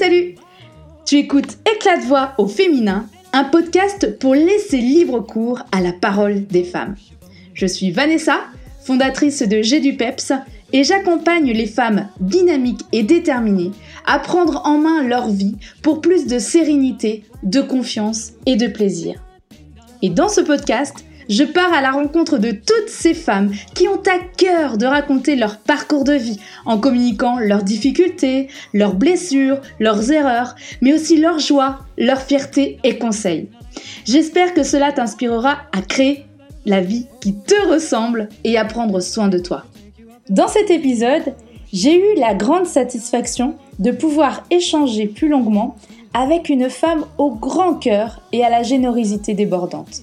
salut Tu écoutes Éclat de voix au féminin, un podcast pour laisser libre cours à la parole des femmes. Je suis Vanessa, fondatrice de G du Peps, et j'accompagne les femmes dynamiques et déterminées à prendre en main leur vie pour plus de sérénité, de confiance et de plaisir. Et dans ce podcast, je pars à la rencontre de toutes ces femmes qui ont à cœur de raconter leur parcours de vie en communiquant leurs difficultés, leurs blessures, leurs erreurs, mais aussi leurs joies, leurs fiertés et conseils. J'espère que cela t'inspirera à créer la vie qui te ressemble et à prendre soin de toi. Dans cet épisode, j'ai eu la grande satisfaction de pouvoir échanger plus longuement avec une femme au grand cœur et à la générosité débordante.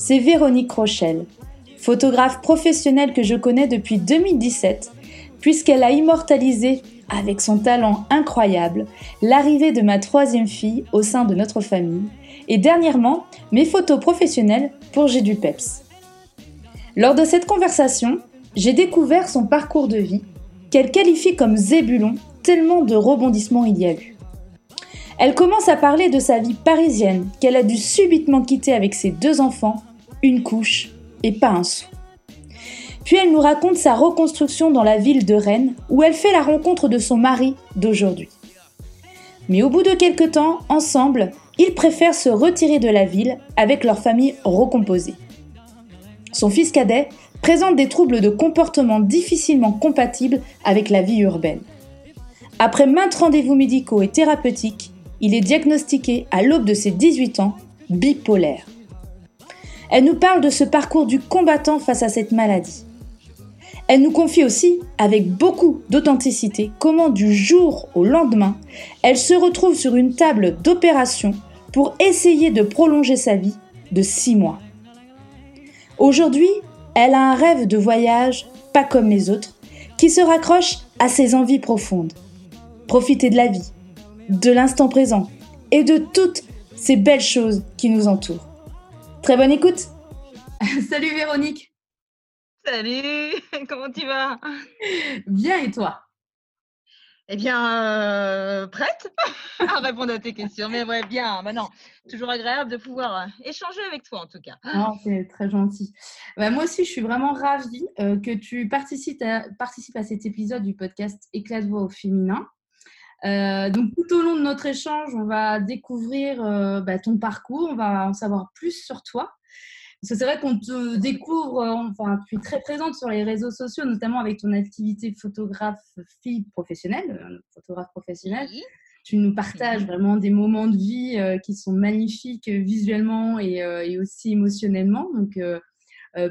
C'est Véronique Rochelle, photographe professionnelle que je connais depuis 2017, puisqu'elle a immortalisé, avec son talent incroyable, l'arrivée de ma troisième fille au sein de notre famille, et dernièrement mes photos professionnelles pour J'ai du Peps. Lors de cette conversation, j'ai découvert son parcours de vie, qu'elle qualifie comme zébulon, tellement de rebondissements il y a eu. Elle commence à parler de sa vie parisienne qu'elle a dû subitement quitter avec ses deux enfants, une couche et pas un sou. Puis elle nous raconte sa reconstruction dans la ville de Rennes où elle fait la rencontre de son mari d'aujourd'hui. Mais au bout de quelques temps, ensemble, ils préfèrent se retirer de la ville avec leur famille recomposée. Son fils cadet présente des troubles de comportement difficilement compatibles avec la vie urbaine. Après maintes rendez-vous médicaux et thérapeutiques, il est diagnostiqué à l'aube de ses 18 ans bipolaire. Elle nous parle de ce parcours du combattant face à cette maladie. Elle nous confie aussi, avec beaucoup d'authenticité, comment du jour au lendemain, elle se retrouve sur une table d'opération pour essayer de prolonger sa vie de 6 mois. Aujourd'hui, elle a un rêve de voyage pas comme les autres, qui se raccroche à ses envies profondes. Profiter de la vie, de l'instant présent et de toutes ces belles choses qui nous entourent. Très bonne écoute Salut Véronique Salut Comment tu vas? Bien et toi? Eh bien, euh, prête à répondre à tes questions. Mais ouais, bien, maintenant, toujours agréable de pouvoir euh, échanger avec toi en tout cas. Ah, c'est très gentil. Bah, moi aussi, je suis vraiment ravie euh, que tu participes à, participes à, cet épisode du podcast Éclat de voix au féminin. Donc, tout au long de notre échange, on va découvrir bah, ton parcours, on va en savoir plus sur toi. Parce que c'est vrai qu'on te découvre, euh, enfin, tu es très présente sur les réseaux sociaux, notamment avec ton activité photographe fille professionnelle, euh, photographe professionnelle. Tu nous partages vraiment des moments de vie euh, qui sont magnifiques visuellement et, aussi émotionnellement. Donc,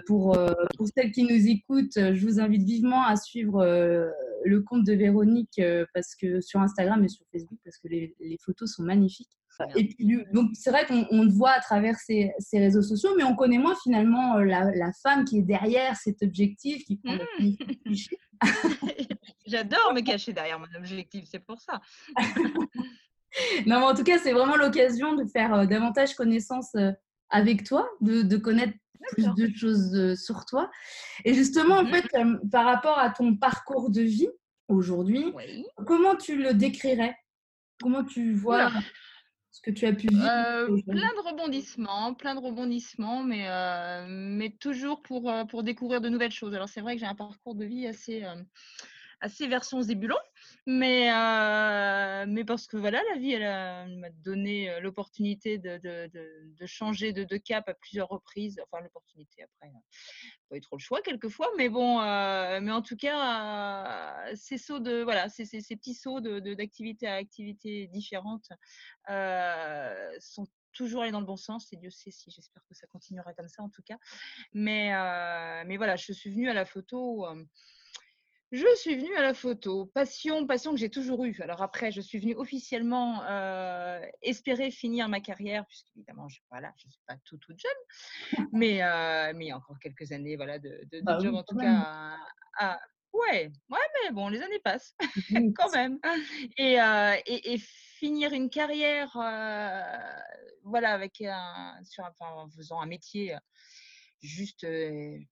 pour, pour celles qui nous écoutent, je vous invite vivement à suivre le compte de Véronique parce que sur Instagram et sur Facebook parce que les, les photos sont magnifiques. Et puis, donc, c'est vrai qu'on te voit à travers ces, ces, réseaux sociaux, mais on connaît moins finalement euh, la, la femme qui est derrière cet objectif, qui prend mmh. J'adore me cacher derrière mon objectif, c'est pour ça. non, mais en tout cas, c'est vraiment l'occasion de faire euh, davantage connaissance euh, avec toi, de, de connaître plus de choses sur toi. Et justement, en mmh fait, par rapport à ton parcours de vie aujourd'hui, comment tu le décrirais? Comment tu vois que tu as pu vivre euh, Plein de rebondissements, plein de rebondissements, mais, euh, mais toujours pour, euh, pour découvrir de nouvelles choses. Alors c'est vrai que j'ai un parcours de vie assez, assez version zébulon, mais, mais parce que voilà, la vie, elle, m'a donné l'opportunité de, de, de, changer de, cap à plusieurs reprises. Enfin, l'opportunité après, pas eu trop le choix quelquefois, mais bon, mais en tout cas, ces sauts de, voilà, ces, ces, petits sauts d'activité à activité différentes sont toujours allés dans le bon sens et Dieu sait si j'espère que ça continuera comme ça en tout cas. Mais, mais voilà, je suis venue à la photo je suis venue à la photo. Passion, passion que j'ai toujours eue. Alors après, je suis venue officiellement euh, espérer finir ma carrière, puisqu'évidemment, je voilà, je ne suis pas tout, toute jeune, mais, euh, mais il y a encore quelques années voilà, de, de, bah job, en tout cas. À, ouais, ouais, mais bon, les années passent quand même. Et, euh, et, et, finir une carrière, voilà, avec un, sur, enfin, en faisant un métier juste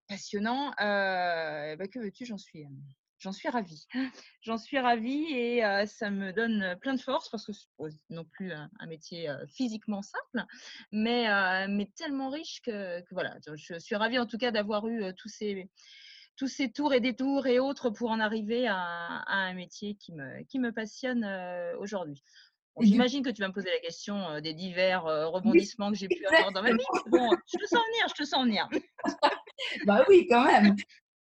passionnant, bah, que veux-tu, j'en suis j'en suis ravie. J'en suis ravie et ça me donne plein de force parce que c'est non plus un, métier physiquement simple, mais, mais tellement riche que, voilà, je, suis ravie en tout cas d'avoir eu tous ces tous ces tours et détours et autres pour en arriver à, un métier qui me, qui me passionne aujourd'hui. J'imagine que tu vas me poser la question des divers rebondissements que j'ai pu avoir dans ma vie. Bon, je te sens venir, je te sens venir. bah oui, quand même.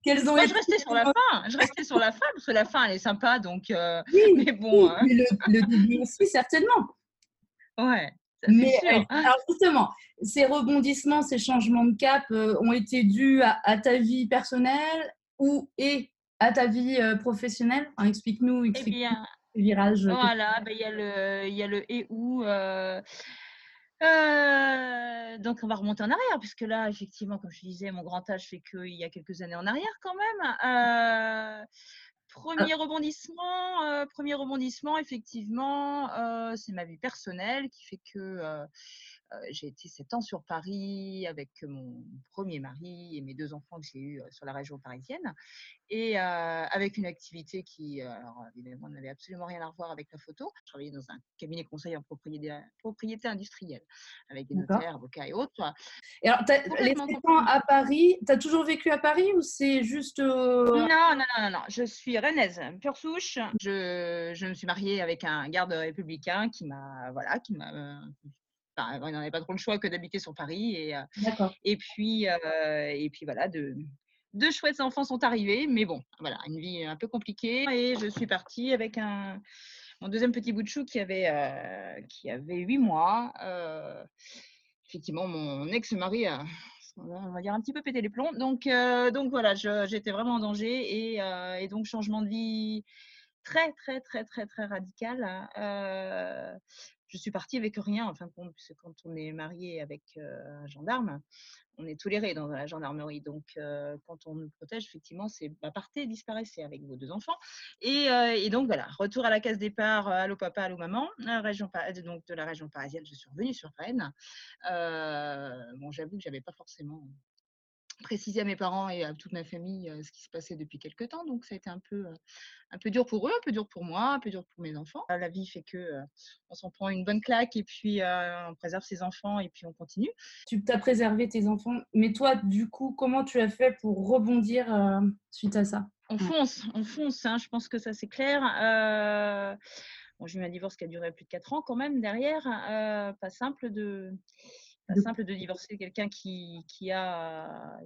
Ont je restais sur la fin. Je restais sur la fin parce que la fin elle est sympa, donc. oui, mais bon. Hein. le, début aussi certainement. Ouais. mais alors justement, ces rebondissements, ces changements de cap ont été dus à, ta vie personnelle ou et à ta vie professionnelle? Explique-nous. Explique eh bien, virage. Voilà, ben, il y a le, il y a le et où. Euh, donc, on va remonter en arrière, puisque là, effectivement, comme je disais, mon grand âge fait qu'il y a quelques années en arrière quand même. Euh, premier rebondissement, euh, premier rebondissement, effectivement, c'est ma vie personnelle qui fait que j'ai été sept ans sur Paris avec mon premier mari et mes deux enfants que j'ai eus sur la région parisienne. Et avec une activité qui, alors, évidemment, n'avait absolument rien à voir avec la photo. Je travaillais dans un cabinet conseil en propriété, propriété industrielle avec des notaires, avocats et autres. Et alors, les ans à Paris, tu as toujours vécu à Paris ou c'est juste. Non, non, non, non, non. Je suis rennaise, pure souche. Je, je me suis mariée avec un garde républicain qui m'a voilà, qui m'a Enfin, on n'avait pas trop le choix que d'habiter sur Paris. Et, euh, et, puis, euh, et puis voilà, de, deux chouettes enfants sont arrivés, mais bon, voilà, une vie un peu compliquée. Et je suis partie avec un, mon deuxième petit bout de chou qui avait, euh, qui avait 8 mois. effectivement, mon ex-mari a, on va dire, un petit peu pété les plombs. Donc, donc voilà, j'étais vraiment en danger. Et, et, donc, changement de vie très, très, très, très, très radical. Je suis partie avec rien, en fin de compte, quand on est marié avec un gendarme, on est toléré dans la gendarmerie. Donc, quand on nous protège, effectivement, c'est bah, partez, disparaissez avec vos deux enfants. Et, donc, voilà, retour à la case départ, allô papa, allô maman, de la région parisienne, je suis revenue sur Rennes. bon, j'avoue que j'avais pas forcément préciser à mes parents et à toute ma famille ce qui se passait depuis quelques temps. Donc, ça a été un peu, un peu dur pour eux, un peu dur pour moi, un peu dur pour mes enfants. La vie fait que on s'en prend une bonne claque et puis on préserve ses enfants et puis on continue. Tu t'as préservé tes enfants, mais toi, du coup, comment tu as fait pour rebondir suite à ça? On fonce, on fonce. Hein, je pense que ça c'est clair. Bon, j'ai eu un divorce qui a duré plus de 4 ans quand même derrière. pas simple de pas simple de divorcer quelqu'un qui, qui, a,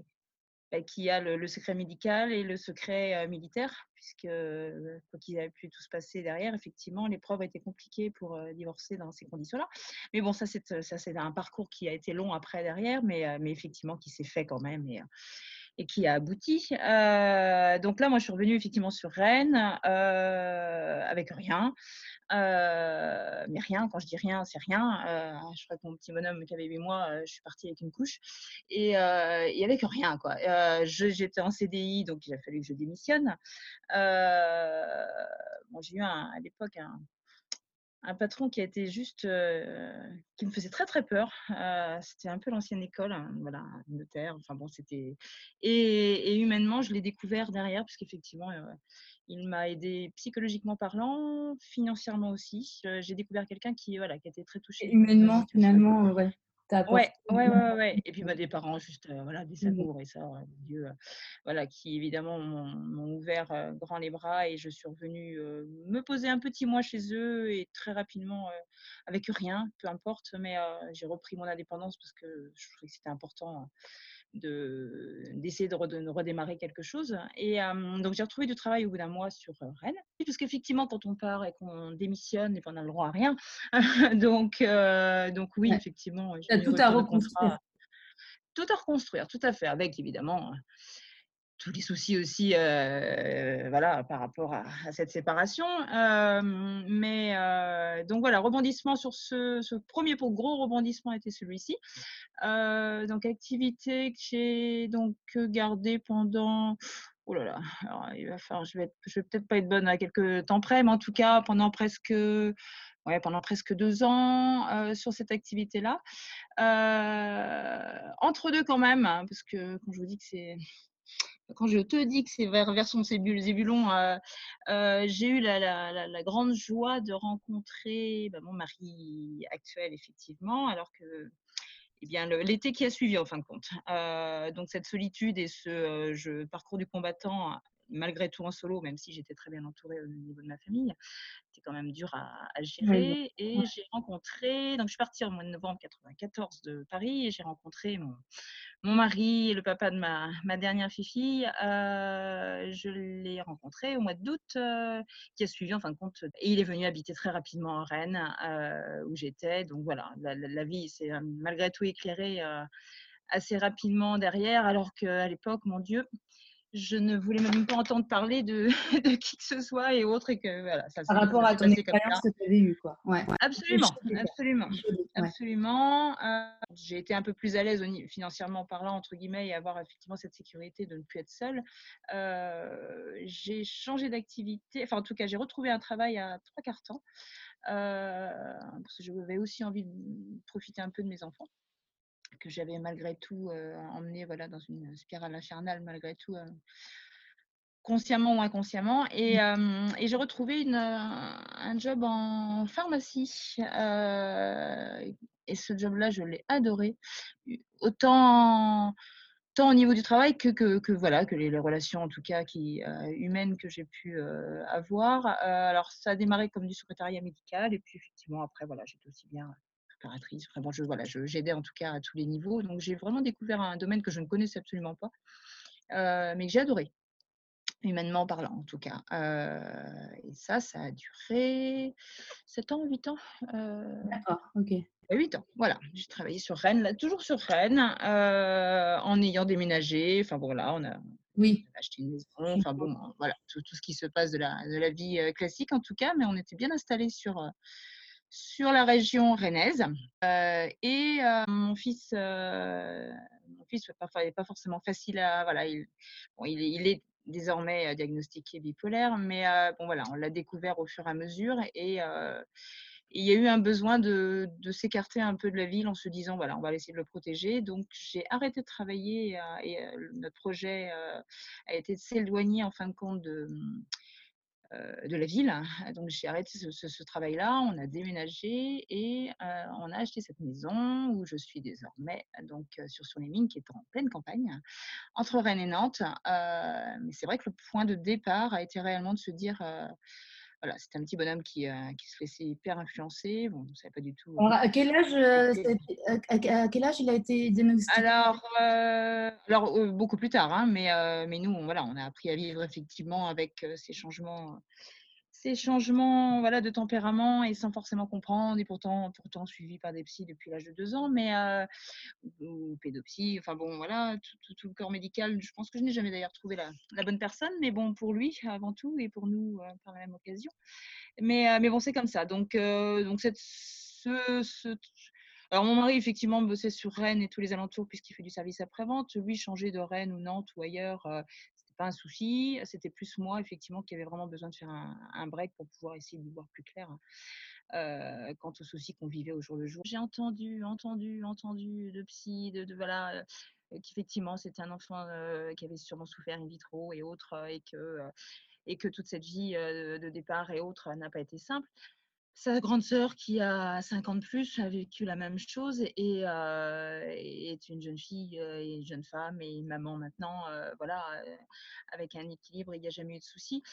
bah, qui a le, secret médical et le secret militaire, puisque quoi qu'il ait pu tout se passer derrière, effectivement, l'épreuve a été compliquée pour divorcer dans ces conditions-là. Mais bon, ça c'est, ça, c'est un parcours qui a été long après derrière, mais, mais effectivement qui s'est fait quand même. Et, et qui a abouti. donc là, moi, je suis revenue effectivement sur Rennes avec rien. mais rien, quand je dis rien, c'est rien. je crois que mon petit bonhomme qui avait 8 mois, je suis partie avec une couche et, et avec rien. quoi. j'étais en CDI, donc il a fallu que je démissionne. bon, j'ai eu à l'époque un, un patron qui a été juste, qui me faisait très très peur. c'était un peu l'ancienne école, hein, voilà, notaire. Enfin bon, c'était et, humainement, je l'ai découvert derrière, puisqu'effectivement, il m'a aidé psychologiquement parlant, financièrement aussi. J'ai découvert quelqu'un qui, voilà, qui a été très touché. humainement, finalement, ouais. Ouais, ouais, ouais, ouais, Et puis bah, des parents juste, voilà, des mmh. amours et ça, Dieu, voilà, qui évidemment m'ont ouvert grand les bras et je suis revenue me poser un petit mois chez eux et très rapidement, avec rien, peu importe, mais j'ai repris mon indépendance parce que je trouvais que c'était important d'essayer de, redémarrer quelque chose. Et donc, j'ai retrouvé du travail au bout d'un mois sur Rennes. Parce qu'effectivement, quand on part et qu'on démissionne, et qu'on a le droit à rien. donc, donc, oui, effectivement. Tu tout à reconstruire. Tout à reconstruire, tout à fait, avec évidemment tous les soucis aussi euh, voilà, par rapport à, cette séparation. Euh, mais euh, donc voilà, rebondissement sur ce, premier gros rebondissement était celui-ci. donc activité que j'ai donc gardée pendant Oh là là, il va falloir, je vais, vais peut-être pas être bonne à quelques temps près, mais en tout cas pendant presque, ouais, pendant presque deux ans sur cette activité-là. entre deux quand même, hein, parce que quand je vous dis que c'est quand je te dis que c'est vers version Zébulon, euh, euh, j'ai eu la, la, la, grande joie de rencontrer bah, mon mari actuel, effectivement, alors que eh bien, l'été qui a suivi, en fin de compte. Euh, donc, cette solitude et ce parcours du combattant malgré tout en solo, même si j'étais très bien entourée au niveau de ma famille. Quand même dur à, gérer. Et j'ai rencontré, donc je suis partie en mois de novembre 94 de Paris et j'ai rencontré mon, mon mari et le papa de ma, ma dernière fille. Euh, je l'ai rencontré au mois d'août, euh, qui a suivi en fin de compte. Et il est venu habiter très rapidement à Rennes, euh, où j'étais. Donc voilà, la, la vie s'est malgré tout éclairée assez rapidement derrière, alors qu'à l'époque, mon Dieu, je ne voulais même pas entendre parler de, de, qui que ce soit et autre et que voilà ça par rapport à ton expérience que tu avais eue quoi. Ouais, absolument absolument absolument. Euh, j'ai été un peu plus à l'aise financièrement parlant entre guillemets et avoir effectivement cette sécurité de ne plus être seule. Euh, j'ai changé d'activité enfin en tout cas j'ai retrouvé un travail à trois quarts temps euh, parce que j'avais aussi envie de profiter un peu de mes enfants que j'avais malgré tout emmené voilà, dans une spirale infernale, malgré tout, consciemment ou inconsciemment. Et, mmh. et j'ai retrouvé une, un job en pharmacie. et ce job-là, je l'ai adoré. Autant, tant au niveau du travail que, que, que voilà, que les, relations, en tout cas, qui, humaines que j'ai pu avoir. alors, ça a démarré comme du secrétariat médical. Et puis, effectivement, après, voilà, j'étais aussi bien préparatrice. Vraiment, je, voilà, j'aidais en tout cas à tous les niveaux. Donc, j'ai vraiment découvert un domaine que je ne connaissais absolument pas, euh, mais que j'ai adoré, humainement parlant en tout cas. Euh, et ça, ça a duré 7 ans, 8 ans. Euh, D'accord, ok. 8 ans, voilà. J'ai travaillé sur Rennes, là, toujours sur Rennes, en ayant déménagé. Enfin, voilà, on a, oui. acheté une maison. Enfin, bon, voilà, tout, tout, ce qui se passe de la, de la vie classique en tout cas, mais on était bien installé sur sur la région rennaise. Euh, et euh, mon fils, euh, mon fils n'est pas, forcément facile à. Voilà, il, il, est désormais diagnostiqué bipolaire, mais bon, voilà, on l'a découvert au fur et à mesure. Et il y a eu un besoin de, de s'écarter un peu de la ville en se disant voilà on va essayer de le protéger donc j'ai arrêté de travailler et, notre projet a été de s'éloigner en fin de compte de, de la ville. Donc j'ai arrêté ce, travail-là, on a déménagé et euh, on a acheté cette maison où je suis désormais donc euh, sur sur les mines qui est en pleine campagne entre Rennes et Nantes. mais c'est vrai que le point de départ a été réellement de se dire voilà, c'était un petit bonhomme qui, qui, se laissait hyper influencer. Bon, on ne savait pas du tout. à, quel âge, à, quel âge il a été diagnostiqué? Alors, alors beaucoup plus tard, hein, mais, mais nous, on, voilà, on a appris à vivre effectivement avec ces changements ces changements voilà, de tempérament et sans forcément comprendre, et pourtant, pourtant suivi par des psys depuis l'âge de deux ans, mais euh, ou, pédopsie, enfin bon, voilà, tout, le corps médical. Je pense que je n'ai jamais d'ailleurs trouvé la, bonne personne, mais bon, pour lui avant tout et pour nous euh, par la même occasion. Mais, euh, mais bon, c'est comme ça. Donc, donc cette, ce, ce, alors, mon mari, effectivement, bossait sur Rennes et tous les alentours puisqu'il fait du service après-vente. Lui, changer de Rennes ou Nantes ou ailleurs, pas un souci. C'était plus moi, effectivement, qui avait vraiment besoin de faire un, break pour pouvoir essayer de voir plus clair euh, quant aux soucis qu'on vivait au jour le jour. J'ai entendu, entendu, entendu de psy, de, voilà, qu'effectivement, c'était un enfant qui avait sûrement souffert in vitro et autres, et que et que toute cette vie de départ et autres n'a pas été simple sa grande sœur qui a 50 plus a vécu la même chose et, est une jeune fille et une jeune femme et maman maintenant, voilà, avec un équilibre, il n'y a jamais eu de souci.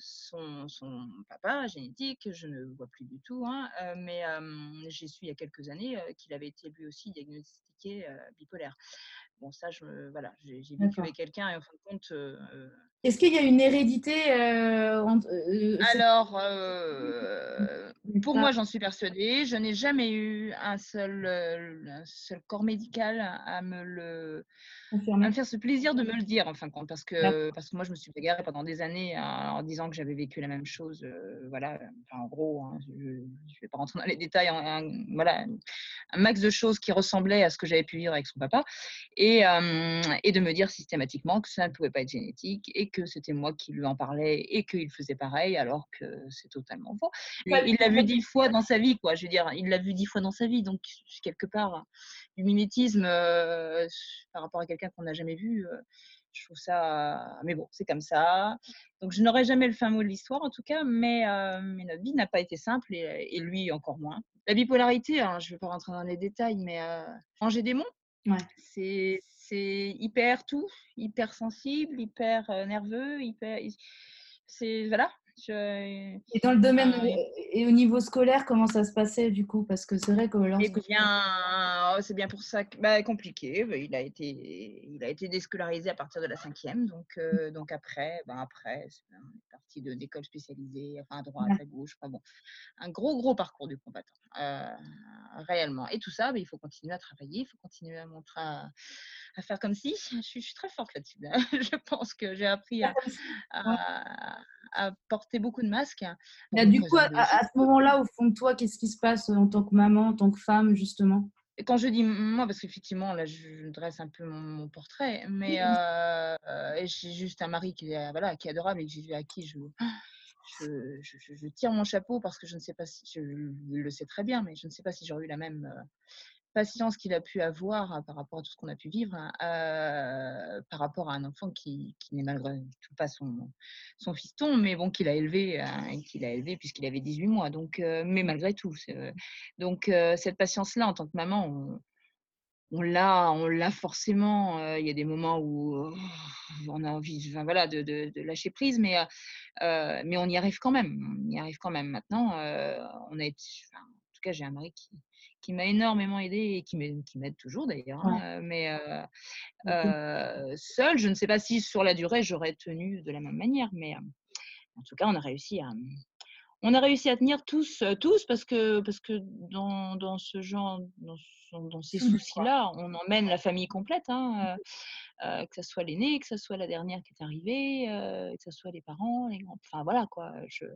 son, son, papa génétique, je ne vois plus du tout, hein, mais j'ai su il y a quelques années qu'il avait été lui aussi diagnostiqué bipolaire. Bon, ça, je, voilà, j'ai vécu avec quelqu'un et en fin de compte, est-ce qu'il y a une hérédité euh, euh, Alors, euh, pour moi, j'en suis persuadée. Je n'ai jamais eu un seul, un seul corps médical à me le à me faire ce plaisir de me le dire, en fin de compte, parce que, parce que moi, je me suis bagarrée pendant des années en disant que j'avais vécu la même chose. voilà, en gros, hein, je ne vais pas rentrer dans les détails, un, voilà, un max de choses qui ressemblaient à ce que j'avais pu vivre avec son papa, et, et de me dire systématiquement que ça ne pouvait pas être génétique et que c'était moi qui lui en parlais et qu'il faisait pareil, alors que c'est totalement faux. il l'a vu dix fois dans sa vie, quoi. Je veux dire, il l'a vu dix fois dans sa vie, donc quelque part, du mimétisme par rapport à quelqu'un qu'on n'a jamais vu. je trouve ça. Mais bon, c'est comme ça. Donc, je n'aurai jamais le fin mot de l'histoire, en tout cas, mais, mais notre vie n'a pas été simple et, lui encore moins. La bipolarité, hein, je ne vais pas rentrer dans les détails, mais manger des monts, c'est hyper tout, hyper sensible, hyper nerveux, hyper. C'est voilà, et dans le domaine et au niveau scolaire, comment ça se passait du coup? Parce que c'est vrai que lorsque... Eh bien, oh, c'est bien pour ça que bah, compliqué. Bah, il a été, il a été déscolarisé à partir de la cinquième. Donc, euh, donc après, ben après, c'est parti de d'école spécialisée, enfin à droite, à gauche. Enfin, bon, un gros gros parcours du combattant, euh, réellement. Et tout ça, bah, il faut continuer à travailler, il faut continuer à montrer. À, à faire comme si. Je suis, je suis très forte là-dessus. je pense que j'ai appris à, à, porter beaucoup de masques. Bah, du coup, à, ce moment-là, au fond de toi, qu'est-ce qui se passe en tant que maman, en tant que femme, justement? Quand je dis moi, parce qu'effectivement, là, je dresse un peu mon, portrait, mais euh, j'ai juste un mari qui est, voilà, qui est adorable et que à qui je, je, je, tire mon chapeau parce que je ne sais pas si, je, le sais très bien, mais je ne sais pas si j'aurais eu la même, euh, patience qu'il a pu avoir hein, par rapport à tout ce qu'on a pu vivre, hein, par rapport à un enfant qui, n'est malgré tout pas son, son fiston, mais bon, qu'il a élevé, hein, qu'il a élevé puisqu'il avait 18 mois. Donc, mais malgré tout. Donc, cette patience-là, en tant que maman, on, l'a, on l'a forcément. Il y a des moments où oh, on a envie, voilà, de, de, lâcher prise, mais, mais on y arrive quand même. On y arrive quand même. Maintenant, on a, en tout cas, j'ai un mari qui, qui m'a énormément aidé et qui m'aide toujours d'ailleurs. Hein, mais euh, seule, je ne sais pas si sur la durée j'aurais tenu de la même manière, mais en tout cas, on a réussi à, on a réussi à tenir tous, tous parce que, parce que dans, dans ce genre, dans, dans ces mmh, soucis-là, on emmène la famille complète, hein, que ce soit l'aîné, que ce soit la dernière qui est arrivée, que ce soit les parents, les grands, enfin voilà quoi. Je,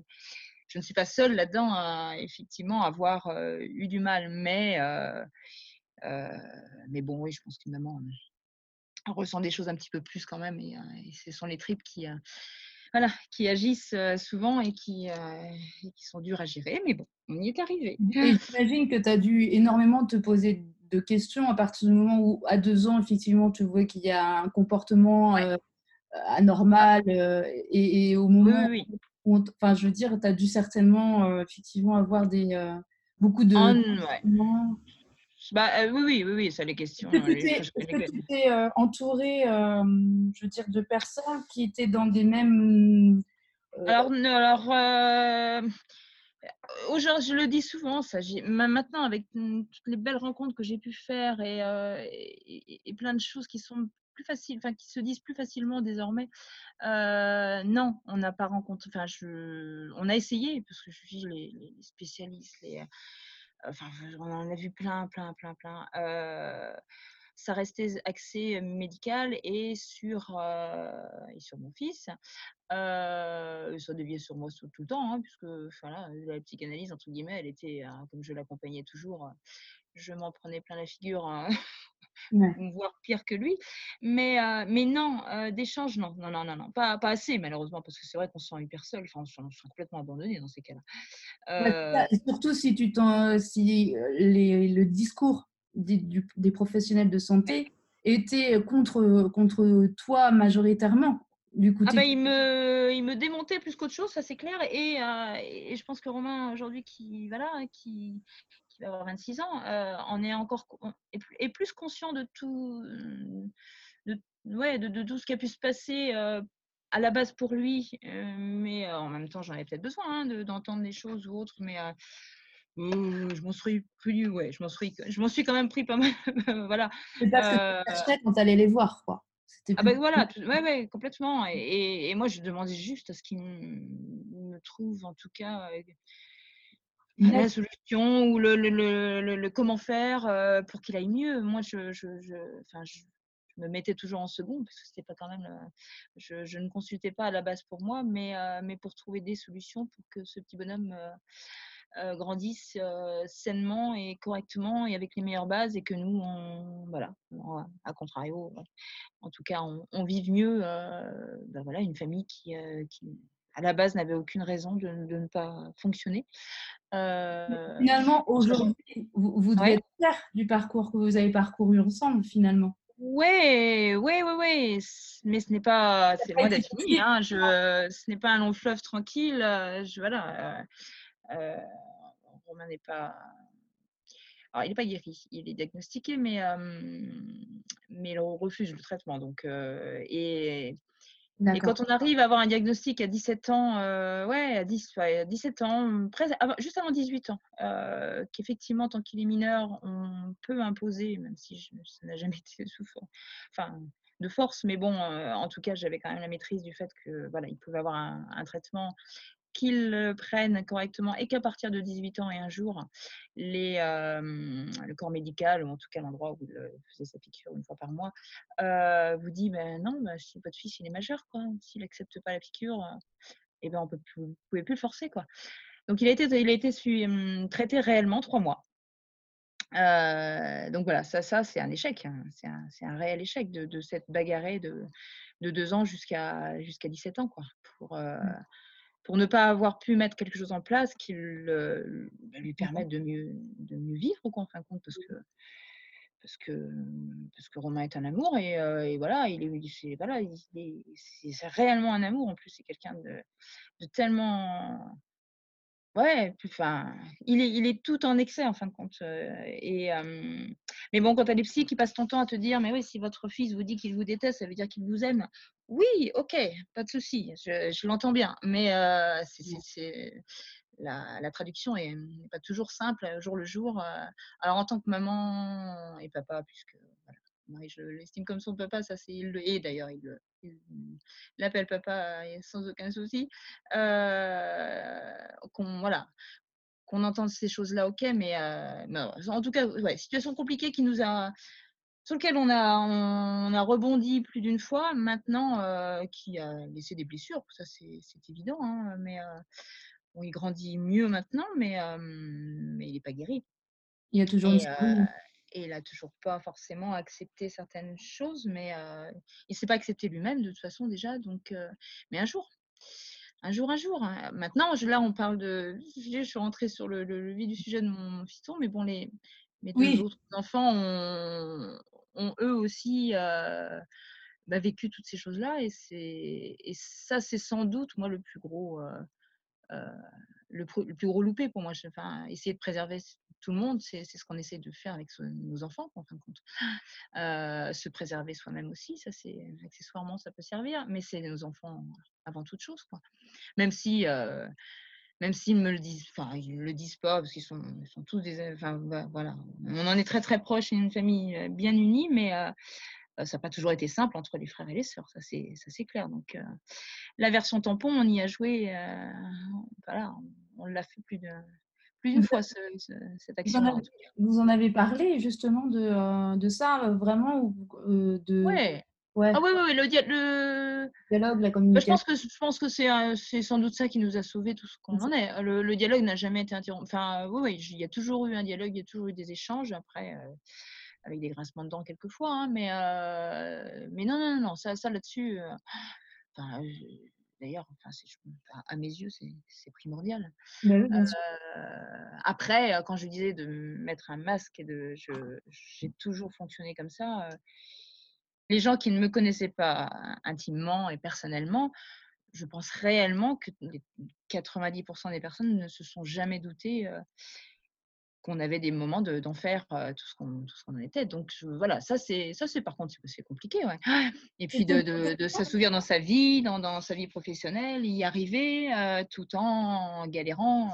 je ne suis pas seule là-dedans à effectivement avoir eu du mal, mais, mais bon, oui, je pense qu'une maman ressent des choses un petit peu plus quand même, et, ce sont les tripes qui, voilà, qui agissent souvent et qui, qui sont dures à gérer, mais bon, on y est arrivé. J'imagine que tu as dû énormément te poser de questions à partir du moment où, à deux ans, effectivement, tu vois qu'il y a un comportement anormal et, au moment oui, oui enfin, je veux dire, tu as dû certainement euh, effectivement avoir des, euh, beaucoup de. Bah, euh, oui, oui, oui, oui, ça les questions. Est-ce que tu étais entouré, je veux dire, de personnes qui étaient dans des mêmes. Alors, alors aujourd'hui, je le dis souvent, ça, maintenant, avec toutes les belles rencontres que j'ai pu faire et, et, plein de choses qui sont plus facile, enfin qui se disent plus facilement désormais. non, on n'a pas rencontré. Enfin, je, on a essayé parce que je suis les, spécialistes, les, enfin, on en a vu plein, plein, plein, plein. ça restait axé médical et sur, et sur mon fils. ça déviait sur moi tout, le temps, hein, puisque voilà, la psychanalyse, entre guillemets, elle était, comme je l'accompagnais toujours, je m'en prenais plein la figure. Hein. Voire pire que lui. Mais, euh, mais non, euh, d'échange, non, non, non, non, non, pas, pas assez malheureusement, parce que c'est vrai qu'on se sent hyper seul, enfin, on se sent complètement abandonné dans ces cas-là. Euh... surtout si, tu si euh, les, le discours des, des, professionnels de santé était contre, contre toi majoritairement. Du coup, ah bah, il, me, il me démontait plus qu'autre chose, ça c'est clair. Et, et, je pense que Romain, aujourd'hui, qui, voilà, qui, avoir 26 ans, euh, on est encore est plus conscient de tout, de, ouais, de, tout ce qui a pu se passer euh, à la base pour lui, euh, mais en même temps j'en ai peut-être besoin hein, d'entendre des choses ou autres, mais je m'en suis pris, ouais, je m'en suis, je m'en suis quand même pris pas mal, voilà. C'est parce que quand tu allais les voir, quoi. Ah ben voilà, ouais, ouais, complètement. Et, et, moi, je demandais juste à ce qu'il me trouve, en tout cas, la solution ou le, le, le, le comment faire euh, pour qu'il aille mieux. Moi, je, je, je, je, me mettais toujours en second parce que c'était pas quand même. Euh, je, je, ne consultais pas à la base pour moi, mais, euh, mais pour trouver des solutions pour que ce petit bonhomme grandisse sainement et correctement et avec les meilleures bases et que nous, on, voilà, à contrario, en tout cas, on, on vive mieux. Ben voilà, une famille qui, qui à la base n'avait aucune raison de, de, ne pas fonctionner. Euh, finalement, aujourd'hui, vous, vous, devez être fier du parcours que vous avez parcouru ensemble, finalement. Ouais, ouais, ouais, ouais. Mais ce n'est pas, c'est loin d'être fini. Hein. Je, ce n'est pas un long fleuve tranquille. Je, voilà. Euh, Romain n'est pas. Alors, il n'est pas guéri, il est diagnostiqué, mais, mais il refuse le traitement. Donc, et et quand on arrive à avoir un diagnostic à 17 ans, euh, ouais, à, 10, à 17 ans, presque, juste avant 18 ans, euh, qu'effectivement, tant qu'il est mineur, on peut imposer, même si je, ça n'a jamais été sous enfin, de force, mais bon, euh, en tout cas, j'avais quand même la maîtrise du fait que voilà, il pouvait avoir un, un traitement qu'ils prennent correctement et qu'à partir de 18 ans et un jour, les, le corps médical, ou en tout cas l'endroit où il faisait sa piqûre une fois par mois, vous dit ben non, bah, si votre fils il est majeur, s'il n'accepte pas la piqûre, eh ben on peut plus, vous pouvez plus le forcer. Quoi. Donc il a été, il a été traité réellement trois mois. donc voilà, ça, ça c'est un échec, hein. c'est un, un, réel échec de, cette bagarrée de, de deux ans jusqu'à jusqu'à 17 ans, quoi, mmh pour ne pas avoir pu mettre quelque chose en place qui le, bah, lui permette de mieux, de mieux vivre, quoi, en fin de compte, parce que, parce que, parce que Romain est un amour et, et voilà, il est, c'est, voilà, c'est réellement un amour. En plus, c'est quelqu'un de, de tellement Ouais, enfin, il est il est tout en excès en fin de compte, et mais bon, quand tu as des psys qui passent ton temps à te dire: «Mais oui, si votre fils vous dit qu'il vous déteste, ça veut dire qu'il vous aime». Oui, OK, pas de souci, je l'entends bien, mais c'est la la traduction est, n'est pas toujours simple, au jour le jour, alors en tant que maman et papa puisque je l'estime comme son papa, ça c'est il le est d'ailleurs, il, l'appelle papa sans aucun souci. Euh, qu'on voilà, qu'on entende ces choses-là, ok, mais, euh, en tout cas, ouais, situation compliquée qui nous a sur lequel on a, on, a rebondi plus d'une fois, maintenant, euh, qui a laissé des blessures, ça c'est évident, hein, mais il grandit mieux maintenant, mais, mais il n'est pas guéri. Il y a toujours une et il n'a toujours pas forcément accepté certaines choses, mais euh, il ne s'est pas accepté lui-même de toute façon déjà. Donc, euh, mais un jour, un jour, un jour. Hein. Maintenant, je, là, on parle de. Je suis rentrée sur le, le, vif du sujet de mon fiston, mais bon, les, mes deux autres enfants ont, ont eux aussi euh, bah, vécu toutes ces choses-là, et, et ça, c'est sans doute moi le plus gros. Le, le, plus gros loupé pour moi. Enfin, essayer de préserver tout le monde, c'est ce qu'on essaie de faire avec nos enfants, en fin de compte. Euh, se préserver soi-même aussi, ça c'est accessoirement ça peut servir, mais c'est nos enfants avant toute chose, quoi. Même si, euh, s'ils me le disent, ils le disent pas parce qu'ils sont, sont tous des, enfin voilà, on en est très très proche, une famille euh, bien unie, mais ça n'a pas toujours été simple entre les frères et les sœurs, ça c'est ça c'est clair. Donc la version tampon, on y a joué, voilà, on l'a fait plus de plus d'une fois cette action. Vous en, avez, vous en, avez, parlé justement de, euh, de ça, euh, vraiment euh, de... Ouais. Ouais. Ah oui, oui, oui, le, le... dialogue, la communication. Bah, je pense que, je pense que c'est, sans doute ça qui nous a sauvés tout ce qu'on en est. Le, le dialogue n'a jamais été interrompu. Enfin, oui, oui, il y a toujours eu un dialogue, il y a toujours eu des échanges, après, avec des grincements de dents quelquefois, hein, mais, mais non, non, non, ça, ça là-dessus, enfin, D'ailleurs, enfin, à mes yeux, c'est primordial. Bah euh, après, euh, quand je disais de mettre un masque et de, j'ai toujours fonctionné comme ça. Euh, les gens qui ne me connaissaient pas intimement et personnellement, je pense réellement que 90% des personnes ne se sont jamais doutées qu'on avait des moments d'en faire tout ce qu'on en était. Donc voilà, ça c'est ça c'est par contre c'est compliqué, ouais. Et puis de, de, de s'assouvir dans sa vie, dans, dans, sa vie professionnelle, y arriver tout en galérant,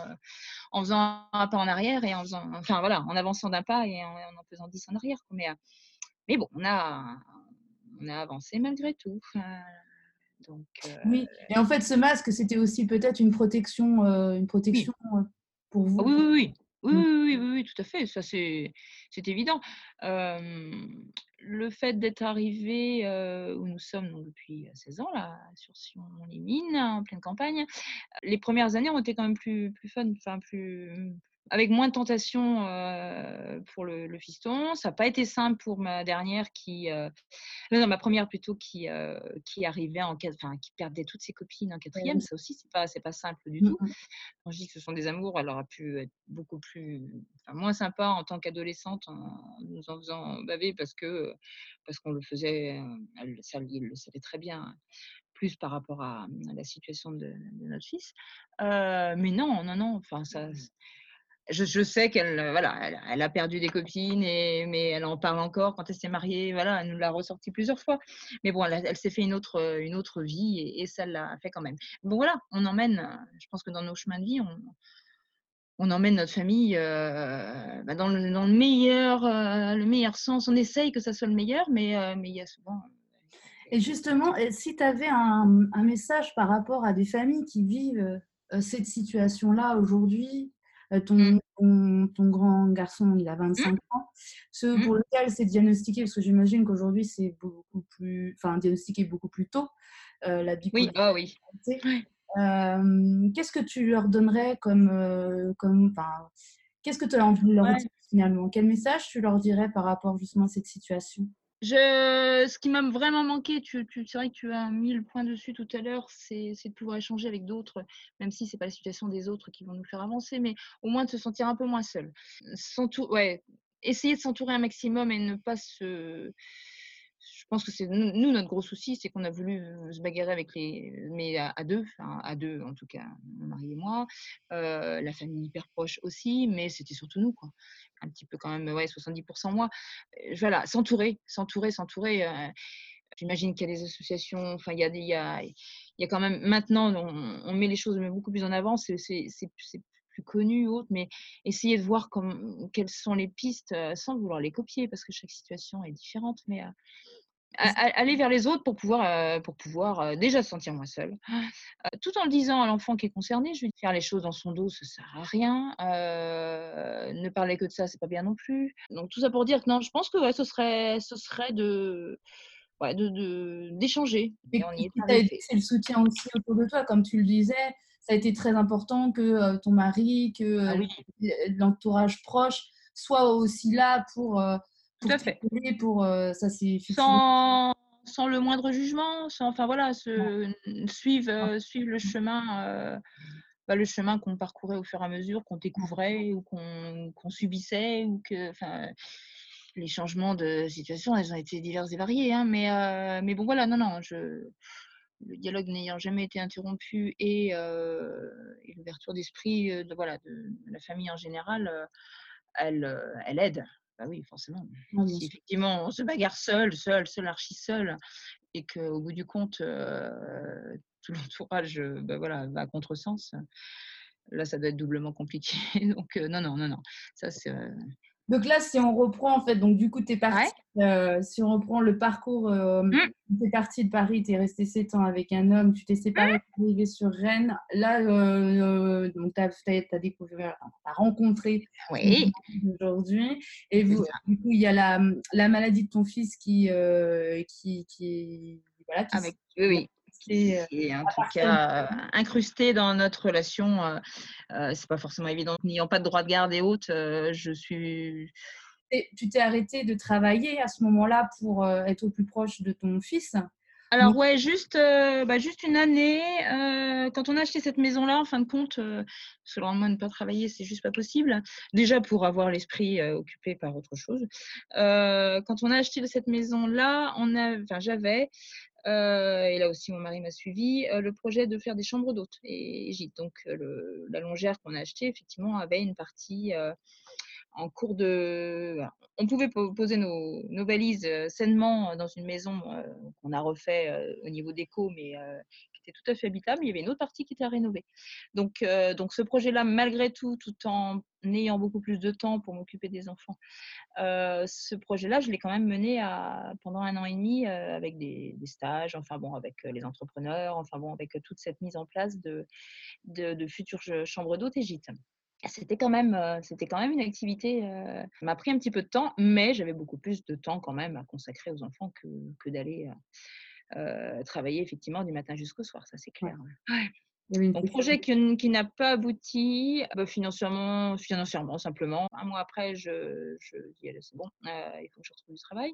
en faisant un pas en arrière et en faisant, enfin voilà, en avançant d'un pas et en, en, faisant dix en arrière. Mais, mais bon, on a on a avancé malgré tout. Donc, Oui, et en fait, ce masque, c'était aussi peut-être une protection, une protection pour vous? oui, oui, oui. Mmh. Oui, oui, oui, oui, tout à fait, ça c'est évident. le fait d'être arrivé où nous sommes donc, depuis 16 ans, là, sur Sion-les-Mines, en pleine campagne, les premières années ont été quand même plus, plus fun, enfin plus, avec moins de tentation pour le, fiston. Ça n'a pas été simple pour ma dernière qui, non, ma première plutôt qui, qui arrivait en enfin, qui perdait toutes ses copines en quatrième. Ça aussi, c'est pas, c'est pas simple du tout. Mmh Quand je dis que ce sont des amours, elle aurait pu être beaucoup plus, moins sympa en tant qu'adolescente en nous en faisant baver parce que, parce qu'on le faisait, elle, ça, le savait très bien plus par rapport à, la situation de, notre fils. mais non, non, non. Enfin, ça, je, sais qu'elle euh, voilà, elle, a perdu des copines, et, mais elle en parle encore quand elle s'est mariée. Voilà, elle nous l'a ressorti plusieurs fois. Mais bon, elle, s'est fait une autre, euh, une autre vie et, ça l'a fait quand même. Bon, voilà, on emmène, euh, je pense que dans nos chemins de vie, on, on emmène notre famille bah, dans, le, meilleur, le meilleur sens. On essaye que ça soit le meilleur, mais, mais il y a souvent. Et justement, si tu avais un, message par rapport à des familles qui vivent cette situation-là aujourd'hui, euh, mmh. ton, ton, grand garçon, il a 25 mmh. ans. Ceux mmh. pour lesquels c'est diagnostiqué, parce que j'imagine qu'aujourd'hui c'est beaucoup plus, enfin diagnostiqué beaucoup plus tôt, euh, la bipolarité. Oui, oui. Euh, qu'est-ce que tu leur donnerais comme, comme, enfin, qu'est-ce que tu as envie de leur dire finalement? Quel message tu leur dirais par rapport justement à cette situation? Ce qui m'a vraiment manqué, tu, tu, c'est vrai que tu as mis le point dessus tout à l'heure, c'est, de pouvoir échanger avec d'autres, même si c'est pas la situation des autres qui vont nous faire avancer, mais au moins de se sentir un peu moins seul. Ouais, essayer de s'entourer un maximum et ne pas se je pense que c'est nous notre gros souci, c'est qu'on a voulu se bagarrer avec les, mais à, deux, enfin, à deux en tout cas, mon mari et moi, la famille hyper proche aussi, mais c'était surtout nous quoi, un petit peu quand même, ouais, 70% moi. Voilà, s'entourer, s'entourer, s'entourer. J'imagine qu'il y a des associations, enfin il y a il y a, il y a quand même maintenant on, met les choses beaucoup plus en avant, c'est plus connu autre, mais essayer de voir comme, quelles sont les pistes sans vouloir les copier parce que chaque situation est différente, mais aller vers les autres pour pouvoir, euh, pour pouvoir euh, déjà se sentir moins seul. Euh, tout en le disant à l'enfant qui est concerné, je vais faire les choses dans son dos, ça sert à rien. ne parler que de ça, c'est pas bien non plus. Donc tout ça pour dire que non, je pense que ouais, ce serait, ce serait de Ouais, de, d'échanger. Et, c'est le soutien aussi autour de toi, comme tu le disais. Ça a été très important que ton mari, que ah l'entourage proche soit aussi là pour, tout à fait. Pour, euh, ça, sans, sans, le moindre jugement, sans, enfin voilà, se, suivre, euh, suivre le chemin, euh, bah, le chemin qu'on parcourait au fur et à mesure, qu'on découvrait ou qu'on subissait, ou que, enfin, les changements de situation, elles ont été diverses et variés, hein, mais, mais bon voilà, non, non, je, le dialogue n'ayant jamais été interrompu et, et l'ouverture d'esprit de, voilà, de, la famille en général, elle, elle aide. Bah oui, forcément. si effectivement on se bagarre seul, seul, seul, archi seul, et qu'au bout du compte, tout l'entourage bah voilà, va à contresens, là, ça doit être doublement compliqué. Donc, non, non, non, non. Ça, c'est donc là, si on reprend, en fait, donc du coup, tu es parti, euh, si on reprend le parcours, euh, mmh. tu es parti de Paris, tu es resté 7 ans avec un homme, tu t'es séparé, mmh. tu es arrivé sur Rennes. Là, euh, donc tu as, découvert, tu as rencontré oui. aujourd'hui. Et vous, du coup, il y a la, la, maladie de ton fils qui, qui, qui, voilà, qui avec, oui, oui qui est en tout cas incrusté dans notre relation. Euh, c'est pas forcément évident. N'ayant pas de droit de garde et autres, je suis. tu t'es arrêté de travailler à ce moment-là pour être au plus proche de ton fils? Alors ouais, juste, bah, juste une année. quand on a acheté cette maison-là, en fin de compte, selon moi, ne pas travailler, c'est juste pas possible. Déjà pour avoir l'esprit occupé par autre chose. quand on a acheté cette maison-là, on a, enfin j'avais euh, et là aussi, mon mari m'a suivi, euh, le projet de faire des chambres d'hôtes et, gîtes. Donc, euh, la longère qu'on a achetée, effectivement, avait une partie en cours de. On pouvait poser nos, nos valises sainement dans une maison qu'on a refait au niveau déco, mais tout à fait habitable. Il y avait une autre partie qui était à rénover. Donc, euh, ce projet-là, malgré tout, tout en ayant beaucoup plus de temps pour m'occuper des enfants, euh, ce projet-là, je l'ai quand même mené pendant un an et demi euh, avec des, stages, enfin bon, avec les entrepreneurs, enfin bon, avec toute cette mise en place de, futures chambres d'hôtes et gîtes c'était quand même une activité ça m'a pris un petit peu de temps mais j'avais beaucoup plus de temps quand même à consacrer aux enfants que, d'aller euh, travailler effectivement du matin jusqu'au soir, ça c'est clair. Mon projet qui, n'a pas abouti bah, financièrement, financièrement simplement. Un mois après, je, je dis c'est bon, euh, il faut que je retrouve du travail.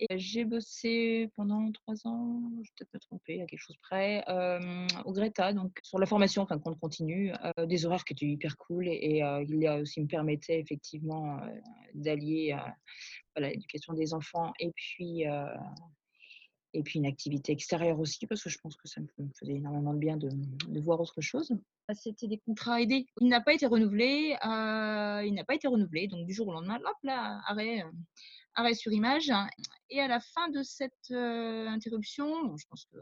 Et j'ai bossé pendant trois ans, je vais peut-être me tromper à quelque chose près, euh, au Greta, donc sur la formation, enfin compte continu, euh, des horaires qui étaient hyper cool et, il aussi me permettait effectivement d'allier l'éducation des enfants et puis et puis une activité extérieure aussi, parce que je pense que ça me faisait énormément de bien de, voir autre chose. Bah, c'était des contrats aidés. Il n'a pas été renouvelé. Euh, il n'a pas été renouvelé. Donc du jour au lendemain, hop là, arrêt, euh, arrêt sur image. Et à la fin de cette euh, interruption, je pense que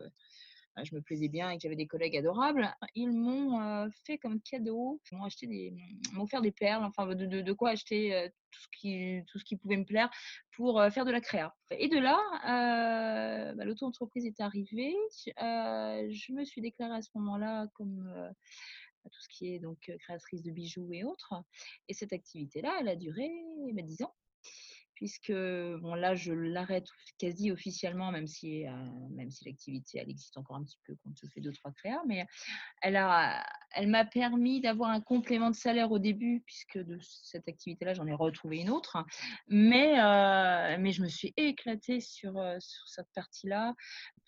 je me plaisais bien et que j'avais des collègues adorables, ils m'ont fait comme cadeau, ils m'ont acheté des, m'ont offert des perles, enfin de, quoi acheter tout ce qui, tout ce qui pouvait me plaire pour faire de la créa. Et de là, bah, l'auto-entreprise est arrivée. je me suis déclarée à ce moment-là comme tout ce qui est donc créatrice de bijoux et autres. Et cette activité-là, elle a duré 10 ans puisque bon là je l'arrête quasi officiellement même si euh, si l'activité elle existe encore un petit peu quand je fais deux trois créas mais elle elle m'a permis d'avoir un complément de salaire au début puisque de cette activité là j'en ai retrouvé une autre. Mais euh, mais je me suis éclatée sur euh, sur cette partie là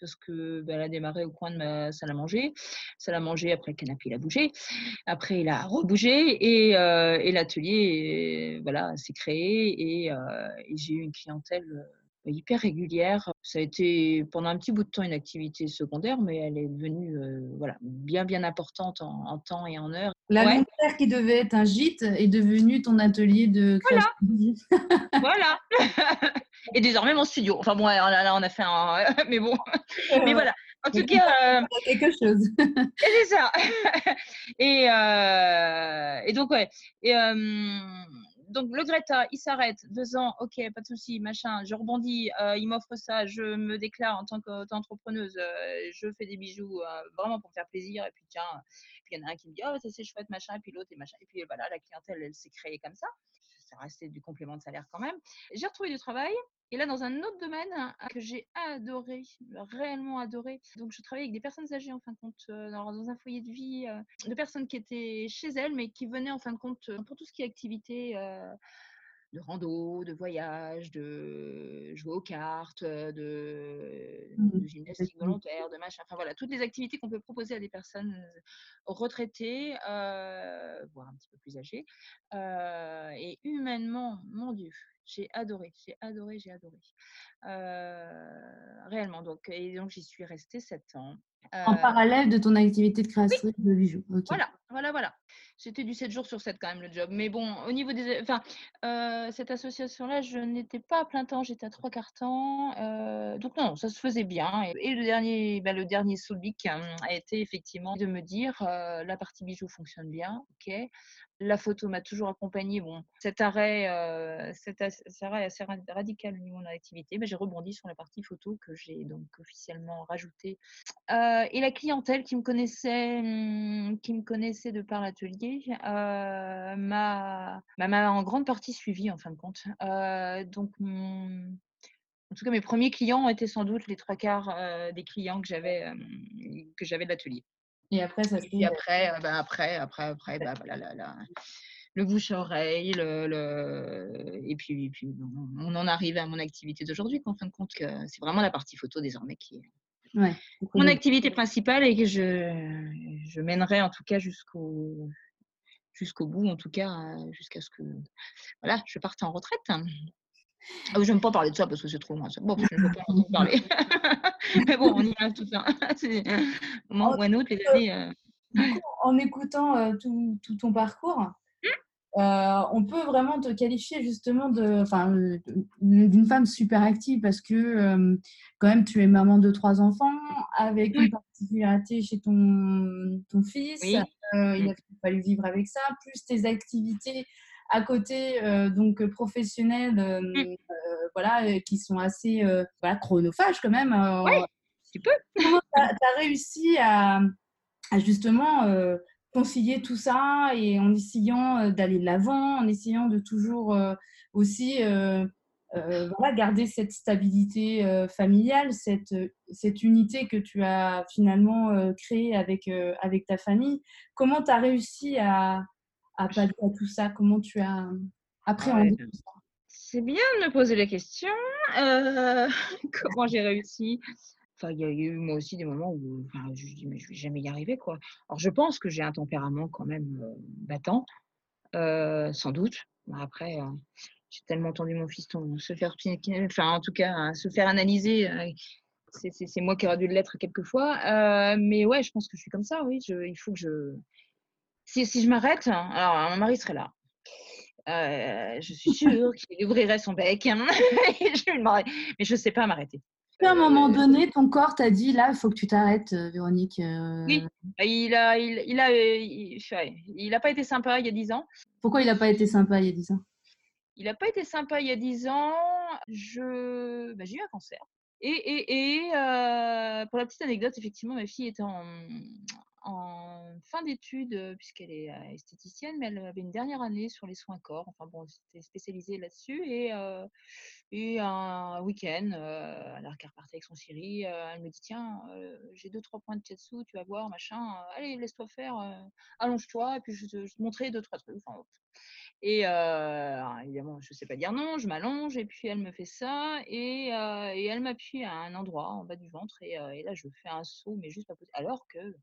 parce que bah, elle a démarré au coin de ma salle à manger. Salle à manger après le canapé il a bougé. Après il a rebougé et, et l'atelier voilà s'est créé et et j'ai eu une clientèle hyper régulière. Ça a été pendant un petit bout de temps une activité secondaire, mais elle est devenue voilà, bien, bien importante en, temps et en heure. La ouais. qui devait être un gîte est devenue ton atelier de création. Voilà. voilà. et désormais mon studio. Enfin bon, là, on a fait un. mais bon. mais voilà. En tout cas. quelque chose. et c'est ça. et, et donc, ouais. Et donc le Greta, il s'arrête, deux ans, ok, pas de souci, machin, je rebondis, euh, il m'offre ça, je me déclare en tant qu'entrepreneuse, euh, je fais des bijoux euh, vraiment pour me faire plaisir, et puis tiens, puis il y en a un qui me dit, oh, ça c'est chouette, machin, et puis l'autre, et machin, et puis voilà, la clientèle, elle s'est créée comme ça. Ça restait du complément de salaire quand même. J'ai retrouvé du travail, et là, dans un autre domaine hein, que j'ai adoré, réellement adoré, donc je travaillais avec des personnes âgées en fin de compte, euh, dans, un foyer de vie, euh, de personnes qui étaient chez elles, mais qui venaient en fin de compte pour tout ce qui est activité de rando, de voyage, de jouer aux cartes, de, mmh. gymnastique volontaire, de machin. Enfin voilà, toutes les activités qu'on peut proposer à des personnes retraitées, voire un petit peu plus âgées. et humainement, mon Dieu, j'ai adoré, j'ai adoré, j'ai adoré. réellement. Donc, et donc, j'y suis restée sept ans. En parallèle de ton activité de création de bijoux. Voilà, voilà, voilà. C'était du 7 jours sur 7 quand même le job. Mais bon, au niveau des. Enfin, euh, cette association-là, je n'étais pas à plein temps, j'étais à trois quarts temps. Euh, donc non, ça se faisait bien. Et, le dernier, bah, le dernier hein, a été effectivement de me dire euh, la partie bijoux fonctionne bien, ok. La photo m'a toujours accompagnée. Bon, cet arrêt, cet arrêt assez radical au niveau de l'activité, bah, j'ai rebondi sur la partie photo que j'ai donc officiellement rajoutée. et la clientèle qui me connaissait, hum, qui me connaissait de par l'atelier euh, m'a en grande partie suivi en fin de compte. Euh, donc, en tout cas, mes premiers clients ont été sans doute les trois quarts euh, des clients que j'avais que j'avais de l'atelier. Et après, ça Et après, bah, après, après, après, bah, voilà, le bouche à oreille, le, et puis, puis on en arrive à mon activité d'aujourd'hui. En fin de compte, c'est vraiment la partie photo désormais qui est mon activité principale et que je, je mènerai en tout cas jusqu'au jusqu'au bout, en tout cas, euh, jusqu'à ce que voilà, je parte en retraite. Ah, je n'aime pas parler de ça parce que c'est trop loin. Bon, je ne veux pas en parler. Mais bon, on y va tout ça. c'est moment ou un autre, les années. Euh. en écoutant euh, tout, tout, ton parcours, mmh. on peut vraiment te qualifier justement de, d'une femme super active parce que quand même tu es maman de trois enfants avec une particularité chez ton, ton fils. Oui. Euh, il mmh. a fallu vivre avec ça, plus tes activités à côté, euh, donc professionnelles, euh, mmh. voilà, qui sont assez voilà, chronophages quand même. oui, tu peux. Comment tu as, réussi à, justement concilier tout ça et en essayant d'aller de l'avant, en essayant de toujours aussi voilà, garder cette stabilité familiale, cette, cette unité que tu as finalement créée avec, avec ta famille. Comment tu as réussi à, à pallier à tout ça? Comment tu as appréhendé tout ça? C'est bien de me poser la question. comment j'ai réussi? Enfin, il y a eu moi aussi des moments où je me dis mais je vais jamais y arriver quoi. Alors je pense que j'ai un tempérament quand même battant, sans doute. Après, j'ai tellement entendu mon fiston se faire, enfin en tout cas hein, se faire analyser. c'est moi qui aurais dû l'être quelquefois. mais ouais, je pense que je suis comme ça, oui. il faut que je. Si, si je m'arrête, hein, alors mon mari serait là. je suis sûre qu'il ouvrirait son bec. Hein, mais je ne sais pas m'arrêter. À un moment donné, ton corps t'a dit là, il faut que tu t'arrêtes, euh, Véronique. Euh. Oui, bah, il a, il, il a, il, a pas été sympa il y a 10 ans. Pourquoi il n'a pas été sympa il y a 10 ans? Il n'a pas été sympa il y a 10 ans. Je, bah, j'ai eu un cancer. Et, et, et euh, pour la petite anecdote, effectivement, ma fille était en, fin d'études, puisqu'elle est esthéticienne, mais elle avait une dernière année sur les soins corps. Enfin bon, elle s'était spécialisée là-dessus. Et, et un week-end, alors qu'elle repartait avec son chéri, elle me dit Tiens, j'ai deux, trois points de dessous, tu vas voir, machin. allez, laisse-toi faire, allonge-toi, et puis je, te, montrer deux, trois trucs. Et évidemment, je ne sais pas dire non, je m'allonge, et puis elle me fait ça, et, elle m'appuie à un endroit en bas du ventre, et, là, je fais un saut, mais juste pas possible. Alors que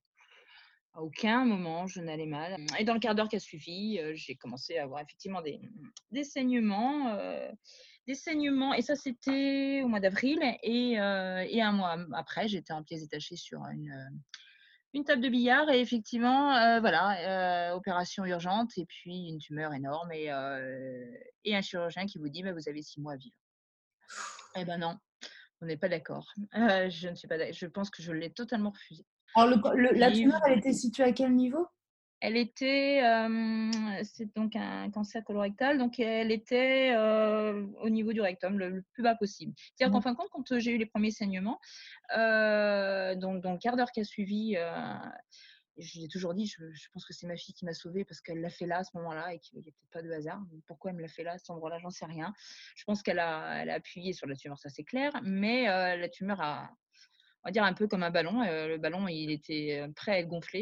à aucun moment, je n'allais mal. Et dans le quart d'heure qui a suivi, j'ai commencé à avoir effectivement des, saignements. des saignements, et ça c'était au mois d'avril, et, et, un mois après, j'étais en pièces détachées sur une, une table de billard, et effectivement, voilà, opération urgente, et puis une tumeur énorme, et, et un chirurgien qui vous dit bah, Vous avez six mois à vivre. Eh ben non, on n'est pas d'accord. je ne suis pas Je pense que je l'ai totalement refusé. Alors, la tumeur, elle était située à quel niveau? Elle était, c'est donc un cancer colorectal, donc elle était au niveau du rectum, le, plus bas possible. C'est-à-dire qu'en fin de compte, quand j'ai eu les premiers saignements, donc dans le quart d'heure qui a suivi, j'ai toujours dit, je, pense que c'est ma fille qui m'a sauvée parce qu'elle l'a fait là à ce moment-là et qu'il n'y a peut-être pas de hasard. Pourquoi elle me l'a fait là à cet endroit-là, j'en sais rien. Je pense qu'elle a, elle a appuyé sur la tumeur, ça c'est clair, mais la tumeur a, on va dire un peu comme un ballon. le ballon, il était prêt à être gonflé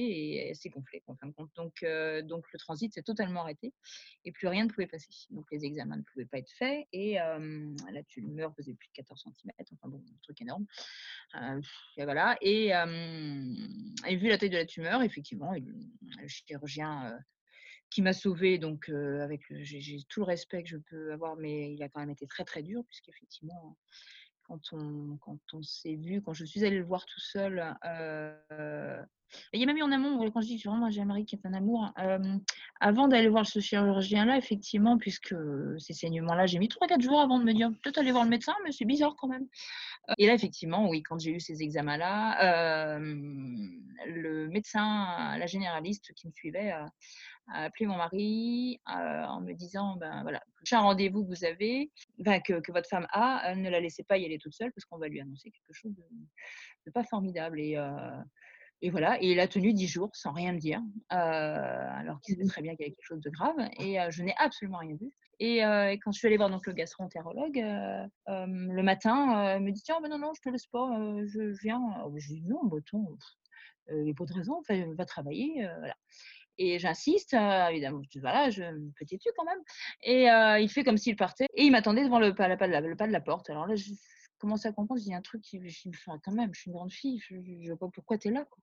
et s'est gonflé de compte. Donc, donc le transit s'est totalement arrêté et plus rien ne pouvait passer. Donc les examens ne pouvaient pas être faits et la tumeur faisait plus de 14 cm. Enfin bon, un truc énorme. et voilà. Et, vu la taille de la tumeur, effectivement, le chirurgien qui m'a sauvé donc avec j'ai tout le respect que je peux avoir, mais il a quand même été très très dur puisqu'effectivement quand on, s'est vu, quand je suis allée le voir tout seul. Euh, il y a même eu en amont, quand je dis vraiment j'ai un mari qui est un amour, avant d'aller voir ce chirurgien-là, effectivement, puisque ces saignements-là, j'ai mis 3-4 jours avant de me dire peut-être aller voir le médecin, mais c'est bizarre quand même. Et là, effectivement, oui, quand j'ai eu ces examens-là, le médecin, la généraliste qui me suivait, a appelé mon mari en me disant ben voilà, un rendez-vous que vous avez, ben, que, que, votre femme a, ne la laissez pas y aller toute seule parce qu'on va lui annoncer quelque chose de, pas formidable. Et, et voilà, et il a tenu dix jours sans rien me dire, alors qu'il savait mmh très bien qu'il y avait quelque chose de grave, et je n'ai absolument rien vu. Et, quand je suis allée voir donc le gastroentérologue, le matin, il me dit tiens, ben non, non, je te laisse pas, je, viens. Je dis non, breton, il n'y a pas de raison, va travailler. voilà. Et j'insiste, évidemment, voilà, je petit tu quand même. Et il fait comme s'il partait. Et il m'attendait devant le pas, la, le pas de la porte. Alors là, je commençais à comprendre, il y a un truc qui me fait quand même, je suis une grande fille, je ne vois pas pourquoi tu es là. Quoi.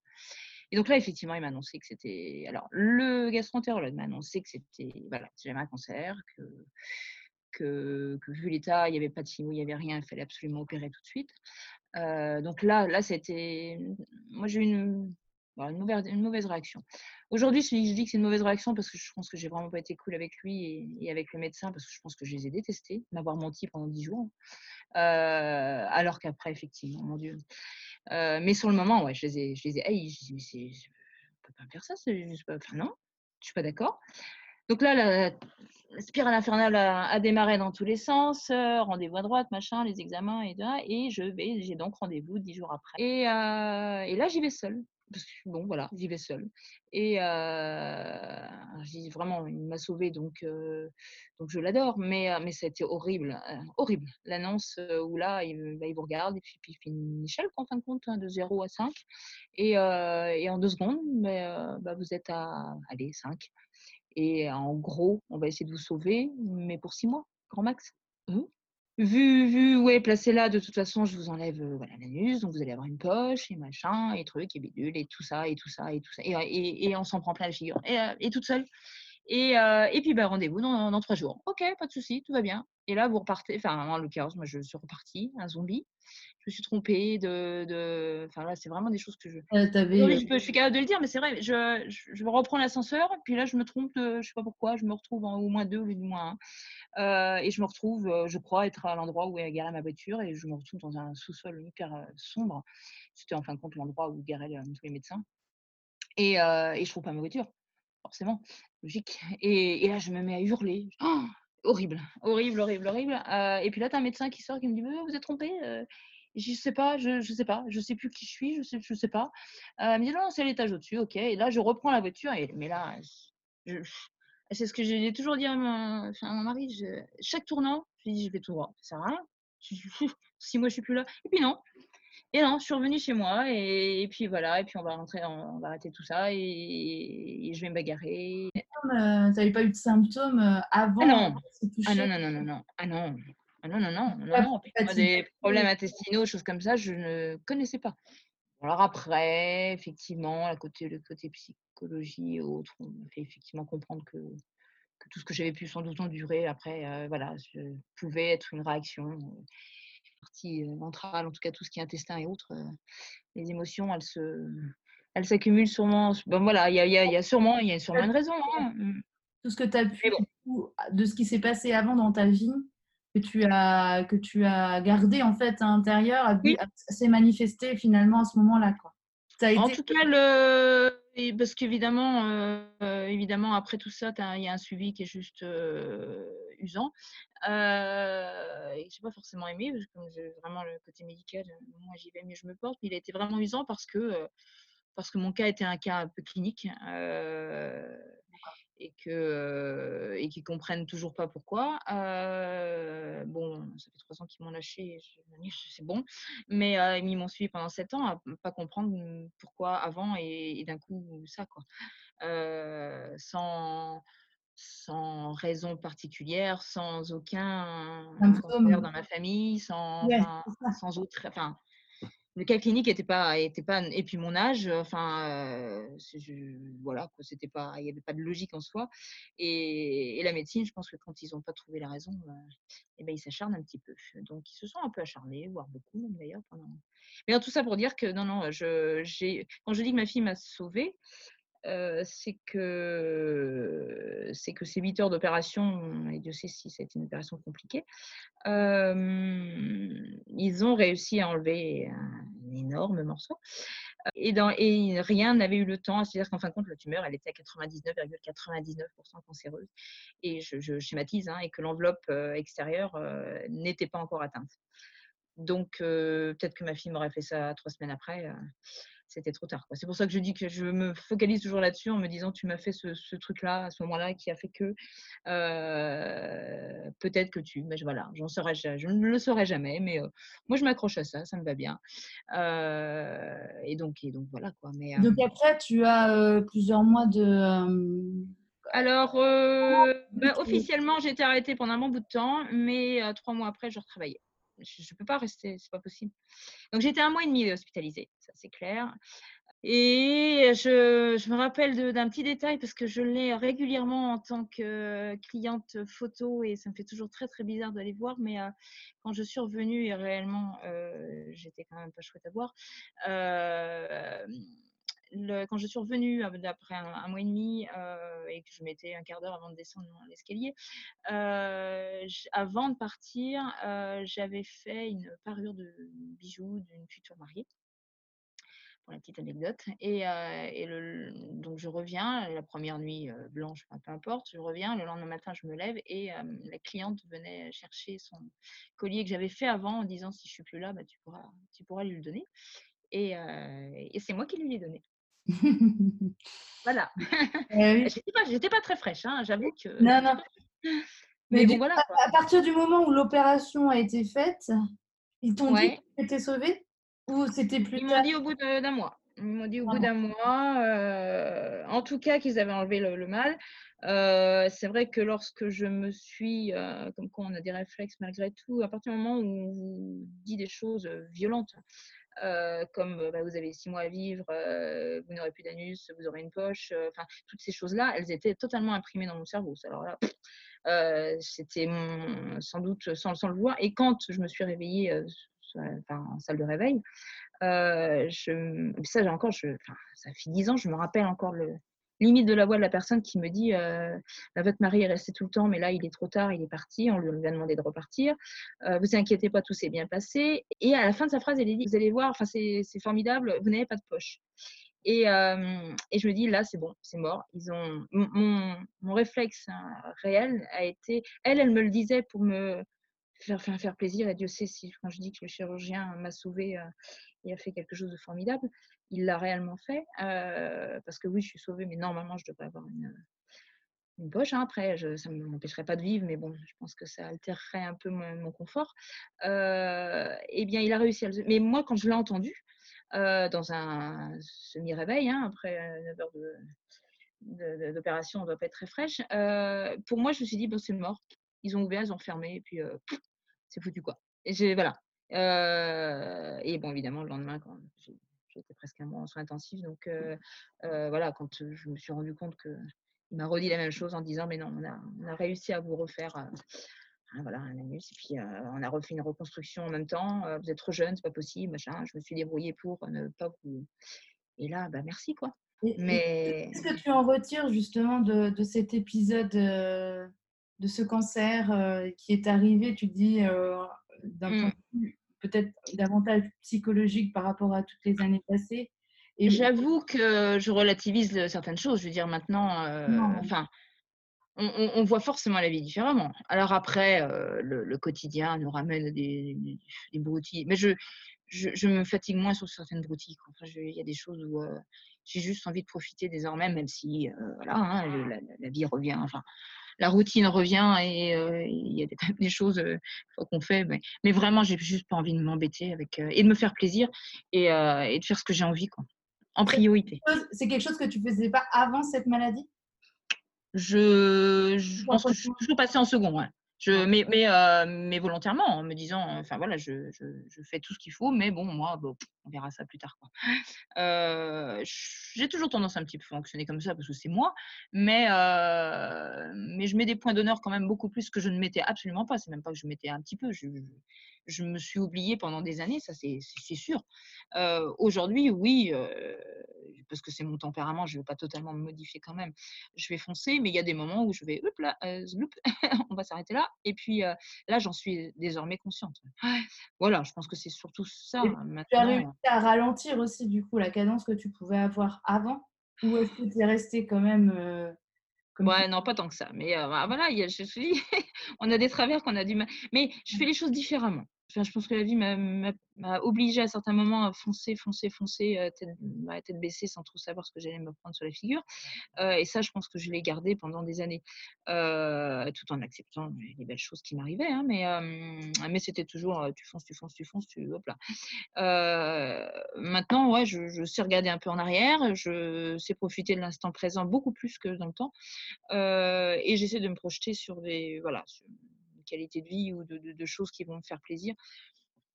Et donc là, effectivement, il m'a annoncé que c'était. Alors, le gastroentérologue m'a annoncé que c'était. Voilà, j'avais un cancer, que, que, vu l'état, il n'y avait pas de chimio, il n'y avait rien, il fallait absolument opérer tout de suite. donc là, là c'était. Moi, j'ai eu une, une, mauvaise, réaction. Aujourd'hui, je, dis que c'est une mauvaise réaction parce que je pense que j'ai vraiment pas été cool avec lui et, avec le médecin parce que je pense que je les ai détestés, m'avoir menti pendant dix jours. Euh, alors qu'après, effectivement, mon Dieu. Euh, mais sur le moment, ouais, je les ai, je les ai haïs. Je dis, mais ne peux pas faire ça. Pas, enfin, non, je suis pas d'accord. Donc là, la, spirale infernale a, démarré dans tous les sens. Euh, rendez-vous à droite, machin, les examens et. Et je vais, j'ai donc rendez-vous dix jours après. Et, et là, j'y vais seule bon, voilà, j'y vais seule. Et je dis vraiment, il m'a sauvée, donc, donc je l'adore. Mais, mais ça a été horrible, horrible. L'annonce où là, il, bah, il, vous regarde et puis, il fait une échelle, en fin de compte, hein, de 0 à 5. Et, et en deux secondes, mais, bah, vous êtes à, allez, 5. Et en gros, on va essayer de vous sauver, mais pour six mois, grand max. Mmh. Vu, vu, ouais, placé là, de toute façon, je vous enlève voilà, l'anus, donc vous allez avoir une poche, et machin, et trucs, et bidule, et tout ça, et tout ça, et tout ça. Et, et, on s'en prend plein la figure. Et, et toute seule. Et, et puis, bah, rendez-vous dans, dans, trois jours. Ok, pas de souci, tout va bien. Et là, vous repartez, enfin, en l'occurrence, moi, je suis repartie, un zombie je me suis trompée de, de... enfin là c'est vraiment des choses que je je, suis capable de le dire mais c'est vrai je, je, je reprends l'ascenseur puis là je me trompe de, je sais pas pourquoi je me retrouve en au moins deux au lieu du moins un et je me retrouve je crois être à l'endroit où est garée ma voiture et je me retrouve dans un sous-sol hyper sombre c'était en fin de compte l'endroit où garaient tous les médecins et, et je trouve pas ma voiture forcément logique et, là je me mets à hurler oh horrible, horrible, horrible, horrible. et puis là, tu as un médecin qui sort qui me dit Vous êtes trompé Je sais pas, je, je sais pas, je sais plus qui je suis, je sais, je sais pas. Euh, elle me dit Non, c'est l'étage au-dessus, ok. Et là, je reprends la voiture, mais là, c'est ce que j'ai toujours dit à mon, mon mari chaque tournant, je dis Je vais tout droit, ça sert à rien. si moi je suis plus là. Et puis non, et non, je suis revenue chez moi et, puis voilà, et puis on va rentrer, on, va arrêter tout ça et, je vais me bagarrer. Euh, tu n'avais pas eu de symptômes euh, avant ah non. ah non, non, non, non, non, ah non, ah non, non, non, non, non. des problèmes intestinaux, choses comme ça, je ne connaissais pas. Alors après, effectivement, la côté, le côté psychologie et autres, on m'a fait effectivement comprendre que, que tout ce que j'avais pu sans doute endurer, après, euh, voilà, je pouvait être une réaction partie ventrale, en tout cas tout ce qui est intestin et autres, les émotions, elles se, elles s'accumulent sûrement. Bon, voilà, il y a, y a, sûrement, il y a sûrement une raison. Hein, mmh. Tout ce que tu as pu, de ce qui s'est passé avant dans ta vie, que tu as, que tu as gardé en fait à l'intérieur, s'est manifesté finalement à ce moment-là. Quoi. en tout cas, le... parce qu'évidemment, évidemment, après tout ça, il y a un suivi qui est juste usant. Euh, et j'ai pas forcément aimé, parce que comme j'ai vraiment le côté médical, moi j'y vais, mais je me porte. Mais il a été vraiment usant parce que, parce que mon cas était un cas un peu clinique. Euh, et que et qu'ils comprennent toujours pas pourquoi. Euh, bon, ça fait trois ans qu'ils m'ont lâché, c'est bon, mais ils m'ont suivi pendant sept ans à pas comprendre pourquoi avant et, d'un coup ça quoi, sans sans raison particulière, sans aucun dans ma famille, sans, sans autre, enfin, le cas clinique était pas, était pas, et puis mon âge, enfin, euh, voilà, c'était pas, il n'y avait pas de logique en soi. Et, la médecine, je pense que quand ils n'ont pas trouvé la raison, euh, ben, ils s'acharnent un petit peu. Donc ils se sont un peu acharnés, voire beaucoup d'ailleurs. Pendant... Mais tout ça pour dire que non, non, je, j'ai, quand je dis que ma fille m'a sauvée, c'est que c'est que ces 8 heures d'opération, et Dieu sait si ça a été une opération compliquée, ils ont réussi à enlever un énorme morceau. Et, rien n'avait eu le temps, c'est-à-dire qu'en fin de compte, la tumeur, elle était à 99,99% cancéreuse. Et je, schématise, hein, et que l'enveloppe extérieure n'était pas encore atteinte. Donc, peut-être que ma fille m'aurait fait ça trois semaines après c'était trop tard. C'est pour ça que je dis que je me focalise toujours là-dessus en me disant tu m'as fait ce, truc-là à ce moment-là qui a fait que euh, peut-être que tu, mais voilà, j'en saurais, je ne le saurais jamais, mais euh, moi je m'accroche à ça, ça me va bien. Euh, et donc et donc voilà quoi. Mais donc après tu as plusieurs mois de alors, bah, officiellement, j'ai été arrêtée pendant un bon bout de temps, mais trois mois après, je retravaillais je ne peux pas rester, c'est pas possible. Donc j'étais un mois et demi hospitalisée, ça c'est clair. Et je, me rappelle d'un petit détail parce que je l'ai régulièrement en tant que cliente photo et ça me fait toujours très très bizarre d'aller voir. Mais quand je suis revenue et réellement j'étais quand même pas chouette à voir, quand je suis revenue après un, mois et demi euh, et que je mettais un quart d'heure avant de descendre l'escalier, euh, avant de partir, euh, j'avais fait une parure de bijoux d'une future mariée pour la petite anecdote. Et, donc je reviens, la première nuit blanche, peu importe, je reviens, le lendemain matin je me lève et la cliente venait chercher son collier que j'avais fait avant en disant si je suis plus là, bah, tu, pourras, tu pourras lui le donner. Et, et c'est moi qui lui l'ai donné. Voilà. Eh j'étais pas, pas, très fraîche, hein, j'avoue que. Non, non. Mais, bon, voilà. À, partir du moment où l'opération a été faite, ils t'ont dit que tu étais sauvée Ou c'était plus Ils m'ont dit au bout d'un mois. Ils m'ont dit au bout d'un mois, euh, en tout cas, qu'ils avaient enlevé le, mal. Euh, c'est vrai que lorsque je me suis, euh, comme quoi on a des réflexes malgré tout, à partir du moment où on vous dit des choses violentes, comme bah, vous avez six mois à vivre, vous n'aurez plus d'anus, vous aurez une poche, enfin toutes ces choses-là, elles étaient totalement imprimées dans mon cerveau. Alors là, c'était sans doute sans, le voir. Et quand je me suis réveillée en salle de réveil, ça, j'ai encore, ça fait dix ans, je me rappelle encore le limite de la voix de la personne qui me dit euh, bah, Votre mari est resté tout le temps, mais là, il est trop tard, il est parti, on lui a demandé de repartir. vous inquiétez pas, tout s'est bien passé. Et à la fin de sa phrase, elle dit Vous allez voir, c'est formidable, vous n'avez pas de poche. Et, et, je me dis, là, c'est bon, c'est mort. Mon réflexe hein, réel a été, elle, elle me le disait pour me faire, faire, plaisir. Et Dieu sait si, quand je dis que le chirurgien m'a sauvé et a fait quelque chose de formidable, il l'a réellement fait. parce que oui, je suis sauvée, mais normalement, je devrais avoir une, poche. Hein. Après, ça ne m'empêcherait pas de vivre, mais bon, je pense que ça altérerait un peu mon, confort. eh bien, il a réussi à le. Mais moi, quand je l'ai entendu, dans un semi-réveil, hein, après 9 heures d'opération, on ne doit pas être très fraîche. pour moi, je me suis dit, bon, c'est mort. Ils ont ouvert, ils ont fermé, et puis c'est foutu quoi. Et j'ai, voilà. et bon, évidemment, le lendemain, quand j'étais presque un mois en soins intensifs, donc voilà, quand je me suis rendu compte que il m'a redit la même chose en disant, mais non, on a, on a réussi à vous refaire voilà, un anus. Et puis, on a refait une reconstruction en même temps. vous êtes trop jeune, c'est pas possible, machin. Je me suis débrouillée pour ne pas vous. Et là, bah, merci, quoi. Mais. Qu'est-ce que tu en retires justement de, de cet épisode, de ce cancer qui est arrivé Tu dis, d'un mmh. point de vue peut-être davantage psychologique par rapport à toutes les années passées. Et j'avoue que je relativise certaines choses. Je veux dire, maintenant, enfin, on, voit forcément la vie différemment. Alors après, euh, le, quotidien nous ramène des, des, broutilles. Mais je, je, me fatigue moins sur certaines broutilles. Enfin, il y a des choses où euh, j'ai juste envie de profiter désormais, même si euh, voilà, hein, la, vie revient. Enfin, la routine revient et il y a des, des choses qu'on fait. Mais, mais vraiment, j'ai juste pas envie de m'embêter avec et de me faire plaisir et, et de faire ce que j'ai envie, quoi, en priorité. C'est quelque chose que tu faisais pas avant cette maladie? Je, je pense que je suis toujours passée en second. Ouais. Je, mais, mais, euh, mais, volontairement, en me disant, enfin voilà, je, je, je fais tout ce qu'il faut, mais bon, moi, bon, on verra ça plus tard. Euh, j'ai toujours tendance à un petit peu fonctionner comme ça parce que c'est moi, mais, euh, mais je mets des points d'honneur quand même beaucoup plus que je ne mettais absolument pas. C'est même pas que je mettais un petit peu, je, je me suis oubliée pendant des années, ça c'est sûr. Aujourd'hui, oui, parce que c'est mon tempérament, je ne vais pas totalement me modifier quand même. Je vais foncer, mais il y a des moments où je vais, hop là, on va s'arrêter là. Et puis là, j'en suis désormais consciente. Voilà, je pense que c'est surtout ça. Maintenant. Tu as réussi à ralentir aussi, du coup, la cadence que tu pouvais avoir avant? Ou est-ce que tu es resté quand même Ouais, non, pas tant que ça. Mais bah, voilà, je suis... on a des travers qu'on a du mal. Mais je fais les choses différemment je pense que la vie m'a obligée à certains moments à foncer, foncer, foncer, euh, tête, tête baissée, sans trop savoir ce que j'allais me prendre sur la figure. Euh, et ça, je pense que je l'ai gardé pendant des années, euh, tout en acceptant les belles choses qui m'arrivaient. Hein, mais mais c'était toujours tu fonces, tu fonces, tu fonces, tu hop là. maintenant, ouais, je, sais regarder un peu en arrière, je sais profiter de l'instant présent beaucoup plus que dans le temps, et j'essaie de me projeter sur des voilà. Sur, qualité de vie ou de, choses qui vont me faire plaisir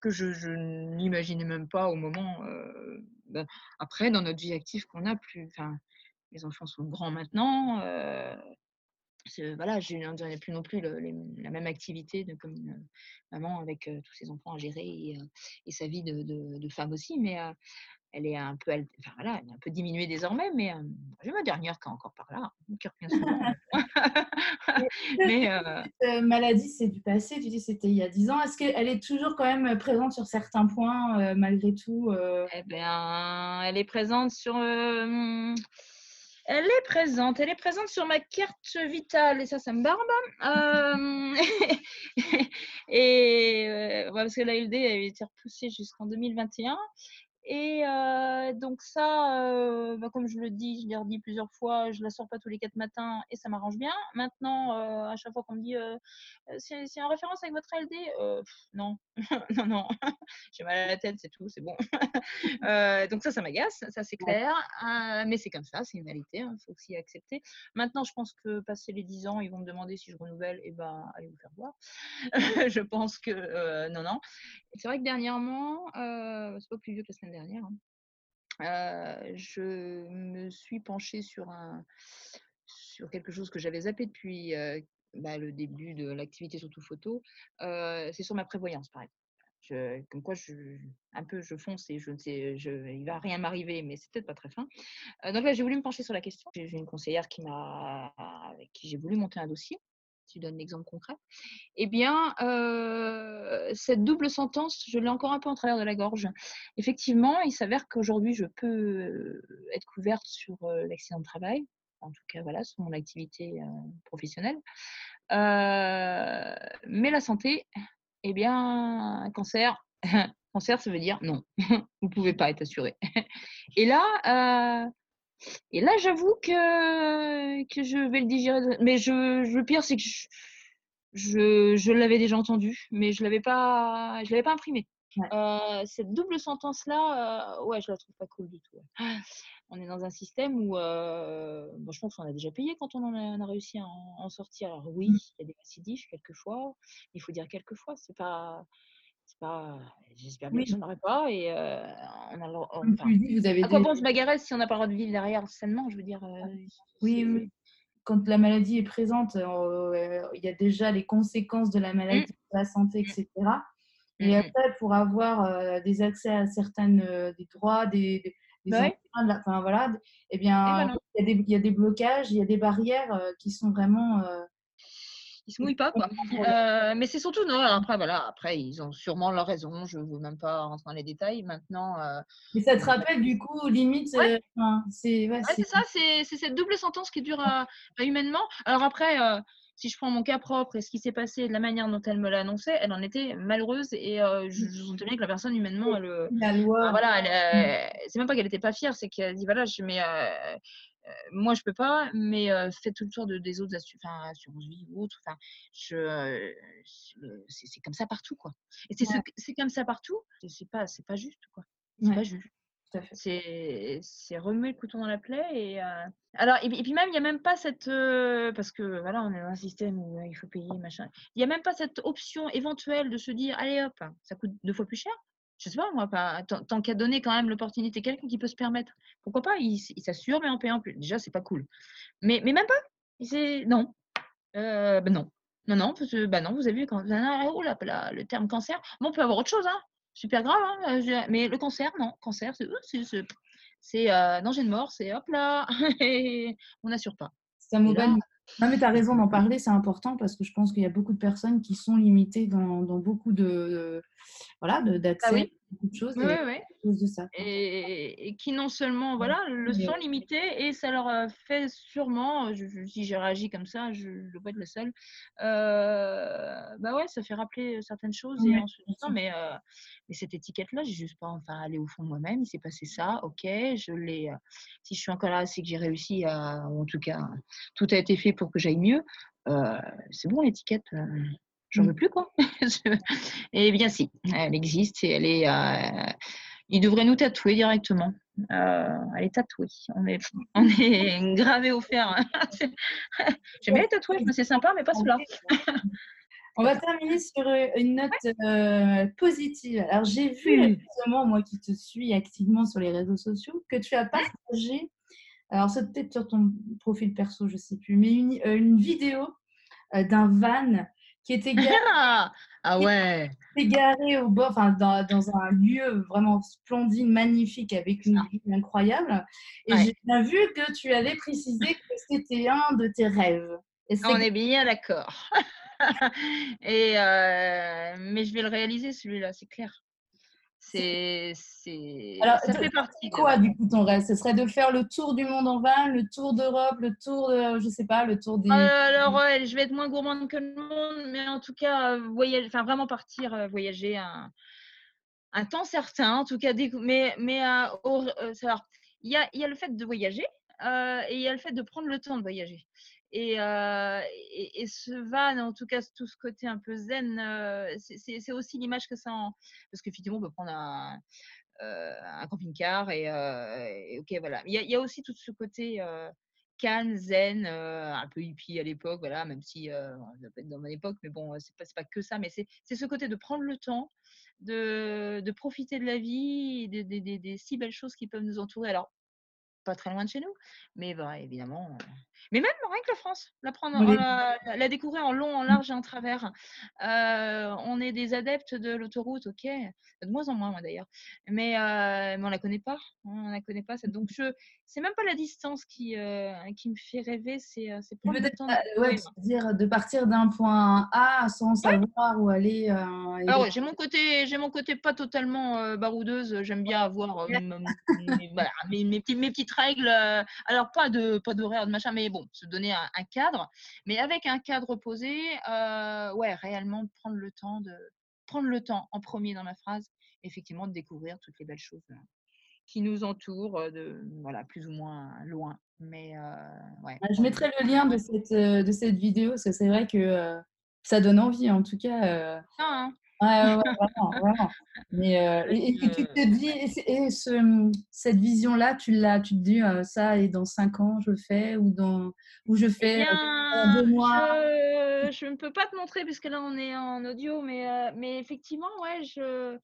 que je, n'imaginais même pas au moment. Euh, ben, après, dans notre vie active qu'on a, plus, les enfants sont grands maintenant. Euh, voilà, je n'ai plus non plus la même activité de, comme une maman avec euh, tous ses enfants à gérer et, sa vie de, femme aussi. Mais elle est un peu, enfin, voilà, elle est un peu diminuée désormais, mais j'ai ma dernière qui est encore par là, qui revient souvent. mais Cette maladie, c'est du passé? Tu dis c'était il y a 10 ans. Est-ce qu'elle est toujours quand même présente sur certains points malgré tout Eh bien, elle est présente sur. Elle est présente, elle est présente sur ma carte vitale et ça, ça me barbe. et parce que la LD a été repoussée jusqu'en 2021 Et donc ça, bah, comme je le dis, je l'ai redit plusieurs fois, je la sors pas tous les quatre matins et ça m'arrange bien. Maintenant, à chaque fois qu'on me dit c'est en référence avec votre LD, non, non, non, j'ai mal à la tête, c'est tout, c'est bon. donc ça, ça m'agace, ça c'est clair. mais c'est comme ça, c'est une réalité, il hein, faut aussi accepter. Maintenant, je pense que passer les 10 ans, ils vont me demander si je renouvelle, et ben allez vous faire voir. je pense que non, non. C'est vrai que dernièrement, c'est pas plus vieux que la semaine dernière. Hein. je me suis penchée sur, un, sur quelque chose que j'avais zappé depuis bah, le début de l'activité surtout photo. c'est sur ma prévoyance, par exemple. comme quoi, je, un peu, je fonce et je ne sais, je, il va rien m'arriver, mais c'est peut-être pas très fin. donc là, j'ai voulu me pencher sur la question. J'ai une conseillère qui m'a, avec qui j'ai voulu monter un dossier tu donnes l'exemple concret, eh bien, euh, cette double sentence, je l'ai encore un peu en travers de la gorge. Effectivement, il s'avère qu'aujourd'hui, je peux euh, être couverte sur euh, l'accident de travail, en tout cas, voilà, sur mon activité professionnelle. mais la santé, eh bien, cancer, cancer, ça veut dire non, vous ne pouvez pas être assuré. Et là, et là, j'avoue que, que je vais le digérer. Mais je, le pire, c'est que je, je, l'avais déjà entendu, mais je ne l'avais pas, je l'avais pas imprimé. Euh, cette double sentence-là, euh, ouais, je la trouve pas cool du tout. On est dans un système où, euh, je pense qu'on a déjà payé quand on en a, réussi à en, sortir. Alors oui, mmh. il y a des récidives quelquefois. Il faut dire quelquefois, c'est pas, pas, j'espère bien que je n'aurai pas. Et on a, enfin, vous avez à quoi bon se bagarrer si on n'a pas le droit de vivre derrière sainement Je veux dire. oui, oui. Quand la maladie est présente, il y a déjà les conséquences de la mmh. maladie, de la santé, etc. Mmh. Et après, pour avoir des accès à certaines des droits, des, des bah enfin voilà, eh bien, ben il, y a des, il y, a des blocages, il y a des barrières qui sont vraiment ils se mouillent pas quoi. Euh, mais c'est surtout non. Après voilà, après ils ont sûrement leur raison. Je ne veux même pas rentrer dans les détails. Maintenant. Euh, mais ça te rappelle du coup limite. Euh, c'est ça. C'est cette double sentence qui dure humainement. Alors après. si je prends mon cas propre et ce qui s'est passé de la manière dont elle me l'a annoncé, elle en était malheureuse et je, je sentais bien que la personne humainement, elle, la loi. voilà, mmh. c'est même pas qu'elle n'était pas fière, c'est qu'elle dit voilà, je mets moi, je peux pas, mais faites tout le tour de, des autres assurances vie ou autres. Enfin, je, c'est comme ça partout, quoi. Et c'est comme ça partout. C'est pas, c'est pas juste, quoi. C'est pas juste. C'est remuer le couteau dans la plaie et alors et, puis même il y a même pas cette parce que voilà on est dans un système où il faut payer machin il y a même pas cette option éventuelle de se dire allez hop ça coûte deux fois plus cher je sais pas, moi, pas, tant, qu'à donner quand même l'opportunité à quelqu'un qui peut se permettre. Pourquoi pas Il, s'assure, mais en payant plus. Déjà, c'est pas cool. Mais, mais même pas. Non. Euh, ben non. Non, non, parce que, ben non, vous avez vu, quand, oh là, là, le terme cancer, bon, on peut avoir autre chose, hein. super grave, hein, euh, mais le cancer, non, cancer, c'est c'est euh, danger de mort, c'est hop là, on n'assure pas. C'est un mot non, mais tu as raison d'en parler, c'est important parce que je pense qu'il y a beaucoup de personnes qui sont limitées dans, dans beaucoup de, voilà, ah beaucoup de choses. de ça. Et, qui non seulement voilà, le sont limités et ça leur euh, fait sûrement, si j'ai réagi comme ça, je ne dois pas être le seul, euh, bah ouais, ça fait rappeler certaines choses et en se disant, mais, euh, mais cette étiquette-là, j'ai juste pas enfin aller au fond de moi-même, il s'est passé ça, ok, je l'ai, si je suis encore là, c'est que j'ai réussi à, en tout cas, tout a été fait pour que j'aille mieux. c'est bon l'étiquette j'en veux mmh. plus quoi. et eh bien si, elle existe et elle est. Euh, il devrait nous tatouer directement. Euh, elle est tatouée. On est, on est gravé au fer. J'aime bien les tatouages, mais c'est sympa, mais pas cela. On va terminer sur euh, une note positive. Alors, j'ai vu, justement, moi qui te suis activement sur les réseaux sociaux, que tu as partagé, alors c'est peut-être sur ton profil perso, je ne sais plus, mais une, une vidéo d'un van qui était garé, ah ouais. garé au bord, enfin, dans, dans, un lieu vraiment splendide, magnifique, avec une vue incroyable. Et j'ai bien vu que tu avais précisé que c'était un de tes rêves. On est bien d'accord. et euh, mais je vais le réaliser celui-là, c'est clair. C'est, ça fait partie. Quoi, du coup, ton rêve? Ce serait de faire le tour du monde en van, le tour d'Europe, le tour de, je sais pas, le tour des. Euh, alors, je vais être moins gourmande que le monde, mais en tout cas, voyager, enfin, vraiment partir, euh, voyager un, un temps certain, en tout cas, mais, mais il y a, y a le fait de voyager et il y a le fait de prendre le temps de voyager. Et, et, ce van, en tout cas, tout ce côté un peu zen, c'est aussi l'image que ça en... Parce qu'effectivement, on peut prendre un, un camping-car et, ok, voilà. Il y, a, aussi tout ce côté calme, zen, un peu hippie à l'époque, voilà, même si ça peut être dans mon époque, mais bon, c'est pas, pas que ça, mais c'est ce côté de prendre le temps, de, profiter de la vie, des, si belles choses qui peuvent nous entourer. Alors, pas très loin de chez nous. Mais bah, évidemment. Euh, mais même rien que la France, la, prendre, la, découvrir en long, en mmh. large et en travers. Euh, on est des adeptes de l'autoroute, ok. De moins en moins, moi d'ailleurs. Mais, euh, mais on la connaît pas. Hein, on la connaît pas. Donc je, c'est même pas la distance qui, qui me fait rêver, c'est prendre le temps. De, ouais, dire de partir d'un point A sans savoir où aller. ah ouais, j'ai mon côté, j'ai mon côté pas totalement baroudeuse. J'aime bien avoir mes, mes, petits, mes petites règles. Euh, alors, pas de pas d'horaire, de machin, mais bon, se donner un, cadre. Mais avec un cadre posé, euh, ouais, réellement prendre le temps de prendre le temps en premier dans ma phrase, effectivement, de découvrir toutes les belles choses euh, qui nous entourent, de voilà, plus ou moins loin. Mais ouais. Ah, je mettrai le lien de cette de cette vidéo, parce que c'est vrai que ça donne envie, en tout cas. Hein. Ouais, ouais, vraiment, vraiment. Mais, euh, et, tu te dis, et, ce, cette vision-là, tu, l'as, tu te dis, euh, ça, et dans cinq ans, je fais, ou, dans, ou je fais eh euh, deux mois? Je ne peux pas te montrer, puisque là, on est en audio, mais, mais effectivement, ouais, je.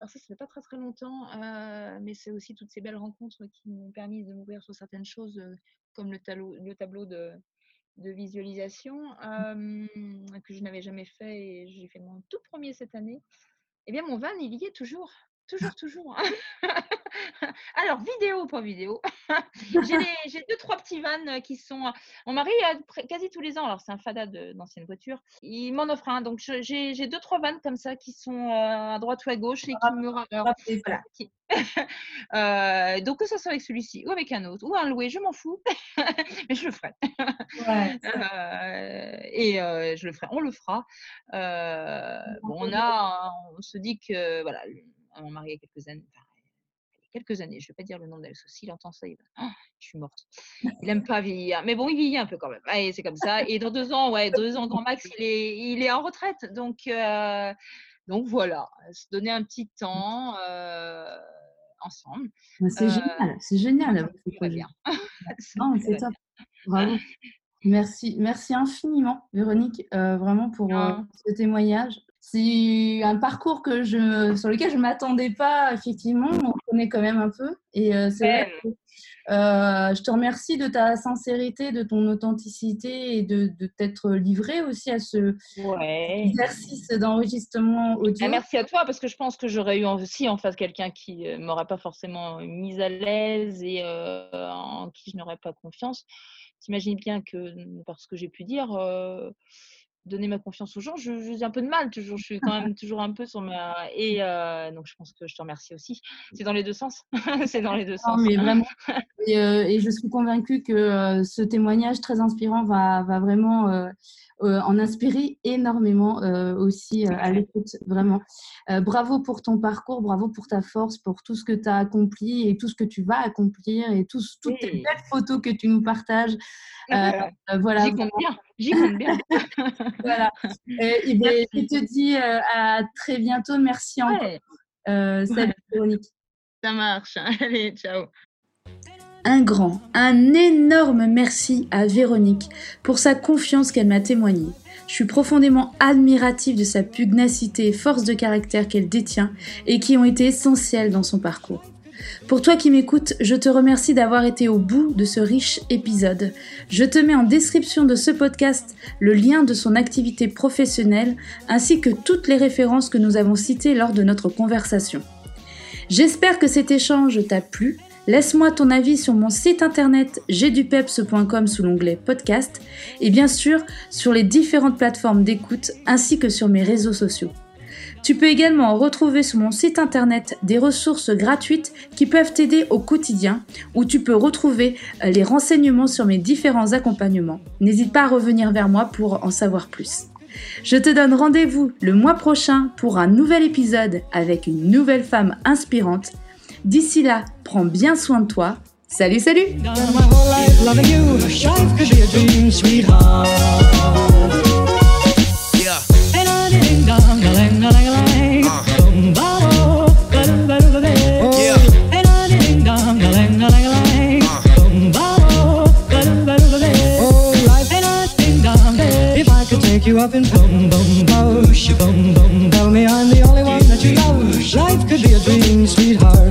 Alors ça, ça fait pas très très longtemps, mais c'est aussi toutes ces belles rencontres qui m'ont permis de m'ouvrir sur certaines choses, comme le, le tableau de, de visualisation que je n'avais jamais fait et j'ai fait mon tout premier cette année, eh bien mon van, il y est toujours. Toujours, toujours. Alors, vidéo, pas vidéo. j'ai deux, trois petits vannes qui sont. Mon mari a quasi tous les ans, alors c'est un fada d'ancienne voiture, il m'en offre un. Donc, j'ai deux, trois vannes comme ça qui sont à droite ou à gauche et qui me voilà, euh, donc, que ce soit avec celui-ci ou avec un autre ou un loué, je m'en fous, mais je le ferai. Euh, et euh, je le ferai, on le fera. bon, on a, on se dit que voilà, mon mari a quelques années, quelques années, je ne vais pas dire le nom d'elle, s'il entend ça, il va, oh, je suis morte. Il n'aime pas vieillir, mais bon, il vieillit un peu quand même. C'est comme ça. Et dans deux ans, ouais, deux ans grand max, il est, il est en retraite. Donc, donc voilà, se donner un petit temps ensemble. C'est génial, c'est génial. c'est top. Bravo. Merci, merci infiniment, Véronique, vraiment pour ce témoignage. C'est un parcours que je, sur lequel je ne m'attendais pas, effectivement. On connaît quand même un peu. Et c'est vrai que euh, je te remercie de ta sincérité, de ton authenticité et de, de t'être livré aussi à ce exercice d'enregistrement audio. Ah, merci à toi parce que je pense que j'aurais eu aussi en face quelqu'un qui ne euh, m'aurait pas forcément mise à l'aise et euh, en qui je n'aurais pas confiance. T'imagines bien que, par ce que j'ai pu dire, donner ma confiance aux gens, j'ai un peu de mal toujours. Je suis quand même toujours un peu sur ma. Et euh, donc, je pense que je te remercie aussi. C'est dans les deux sens. c'est dans les deux sens. mais vraiment. Euh, et, je suis convaincue que euh, ce témoignage très inspirant va, va vraiment en inspirer énormément aussi à l'écoute. Vraiment. bravo pour ton parcours, bravo pour ta force, pour tout ce que tu as accompli et tout ce que tu vas accomplir et tout, toutes les belles photos que tu nous partages. voilà. J'y compte bien. J'y compte bien. voilà. Et, ben, je te dis à très bientôt. Merci encore. salut Véronique. Ça marche. Allez, ciao. Un grand, un énorme merci à Véronique pour sa confiance qu'elle m'a témoignée. Je suis profondément admirative de sa pugnacité et force de caractère qu'elle détient et qui ont été essentielles dans son parcours. Pour toi qui m'écoutes, je te remercie d'avoir été au bout de ce riche épisode. Je te mets en description de ce podcast le lien de son activité professionnelle ainsi que toutes les références que nous avons citées lors de notre conversation. J'espère que cet échange t'a plu Laisse-moi ton avis sur mon site internet jdupeps.com sous l'onglet podcast et bien sûr sur les différentes plateformes d'écoute ainsi que sur mes réseaux sociaux. Tu peux également retrouver sur mon site internet des ressources gratuites qui peuvent t'aider au quotidien où tu peux retrouver euh, les renseignements sur mes différents accompagnements. N'hésite pas à revenir vers moi pour en savoir plus. Je te donne rendez-vous le mois prochain pour un nouvel épisode avec une nouvelle femme inspirante. D'ici là, prends bien soin de toi. Salut, salut you up in boom, boom, boom, boom, boom. Tell me I'm the only one that you love. Life could be a dream, sweetheart.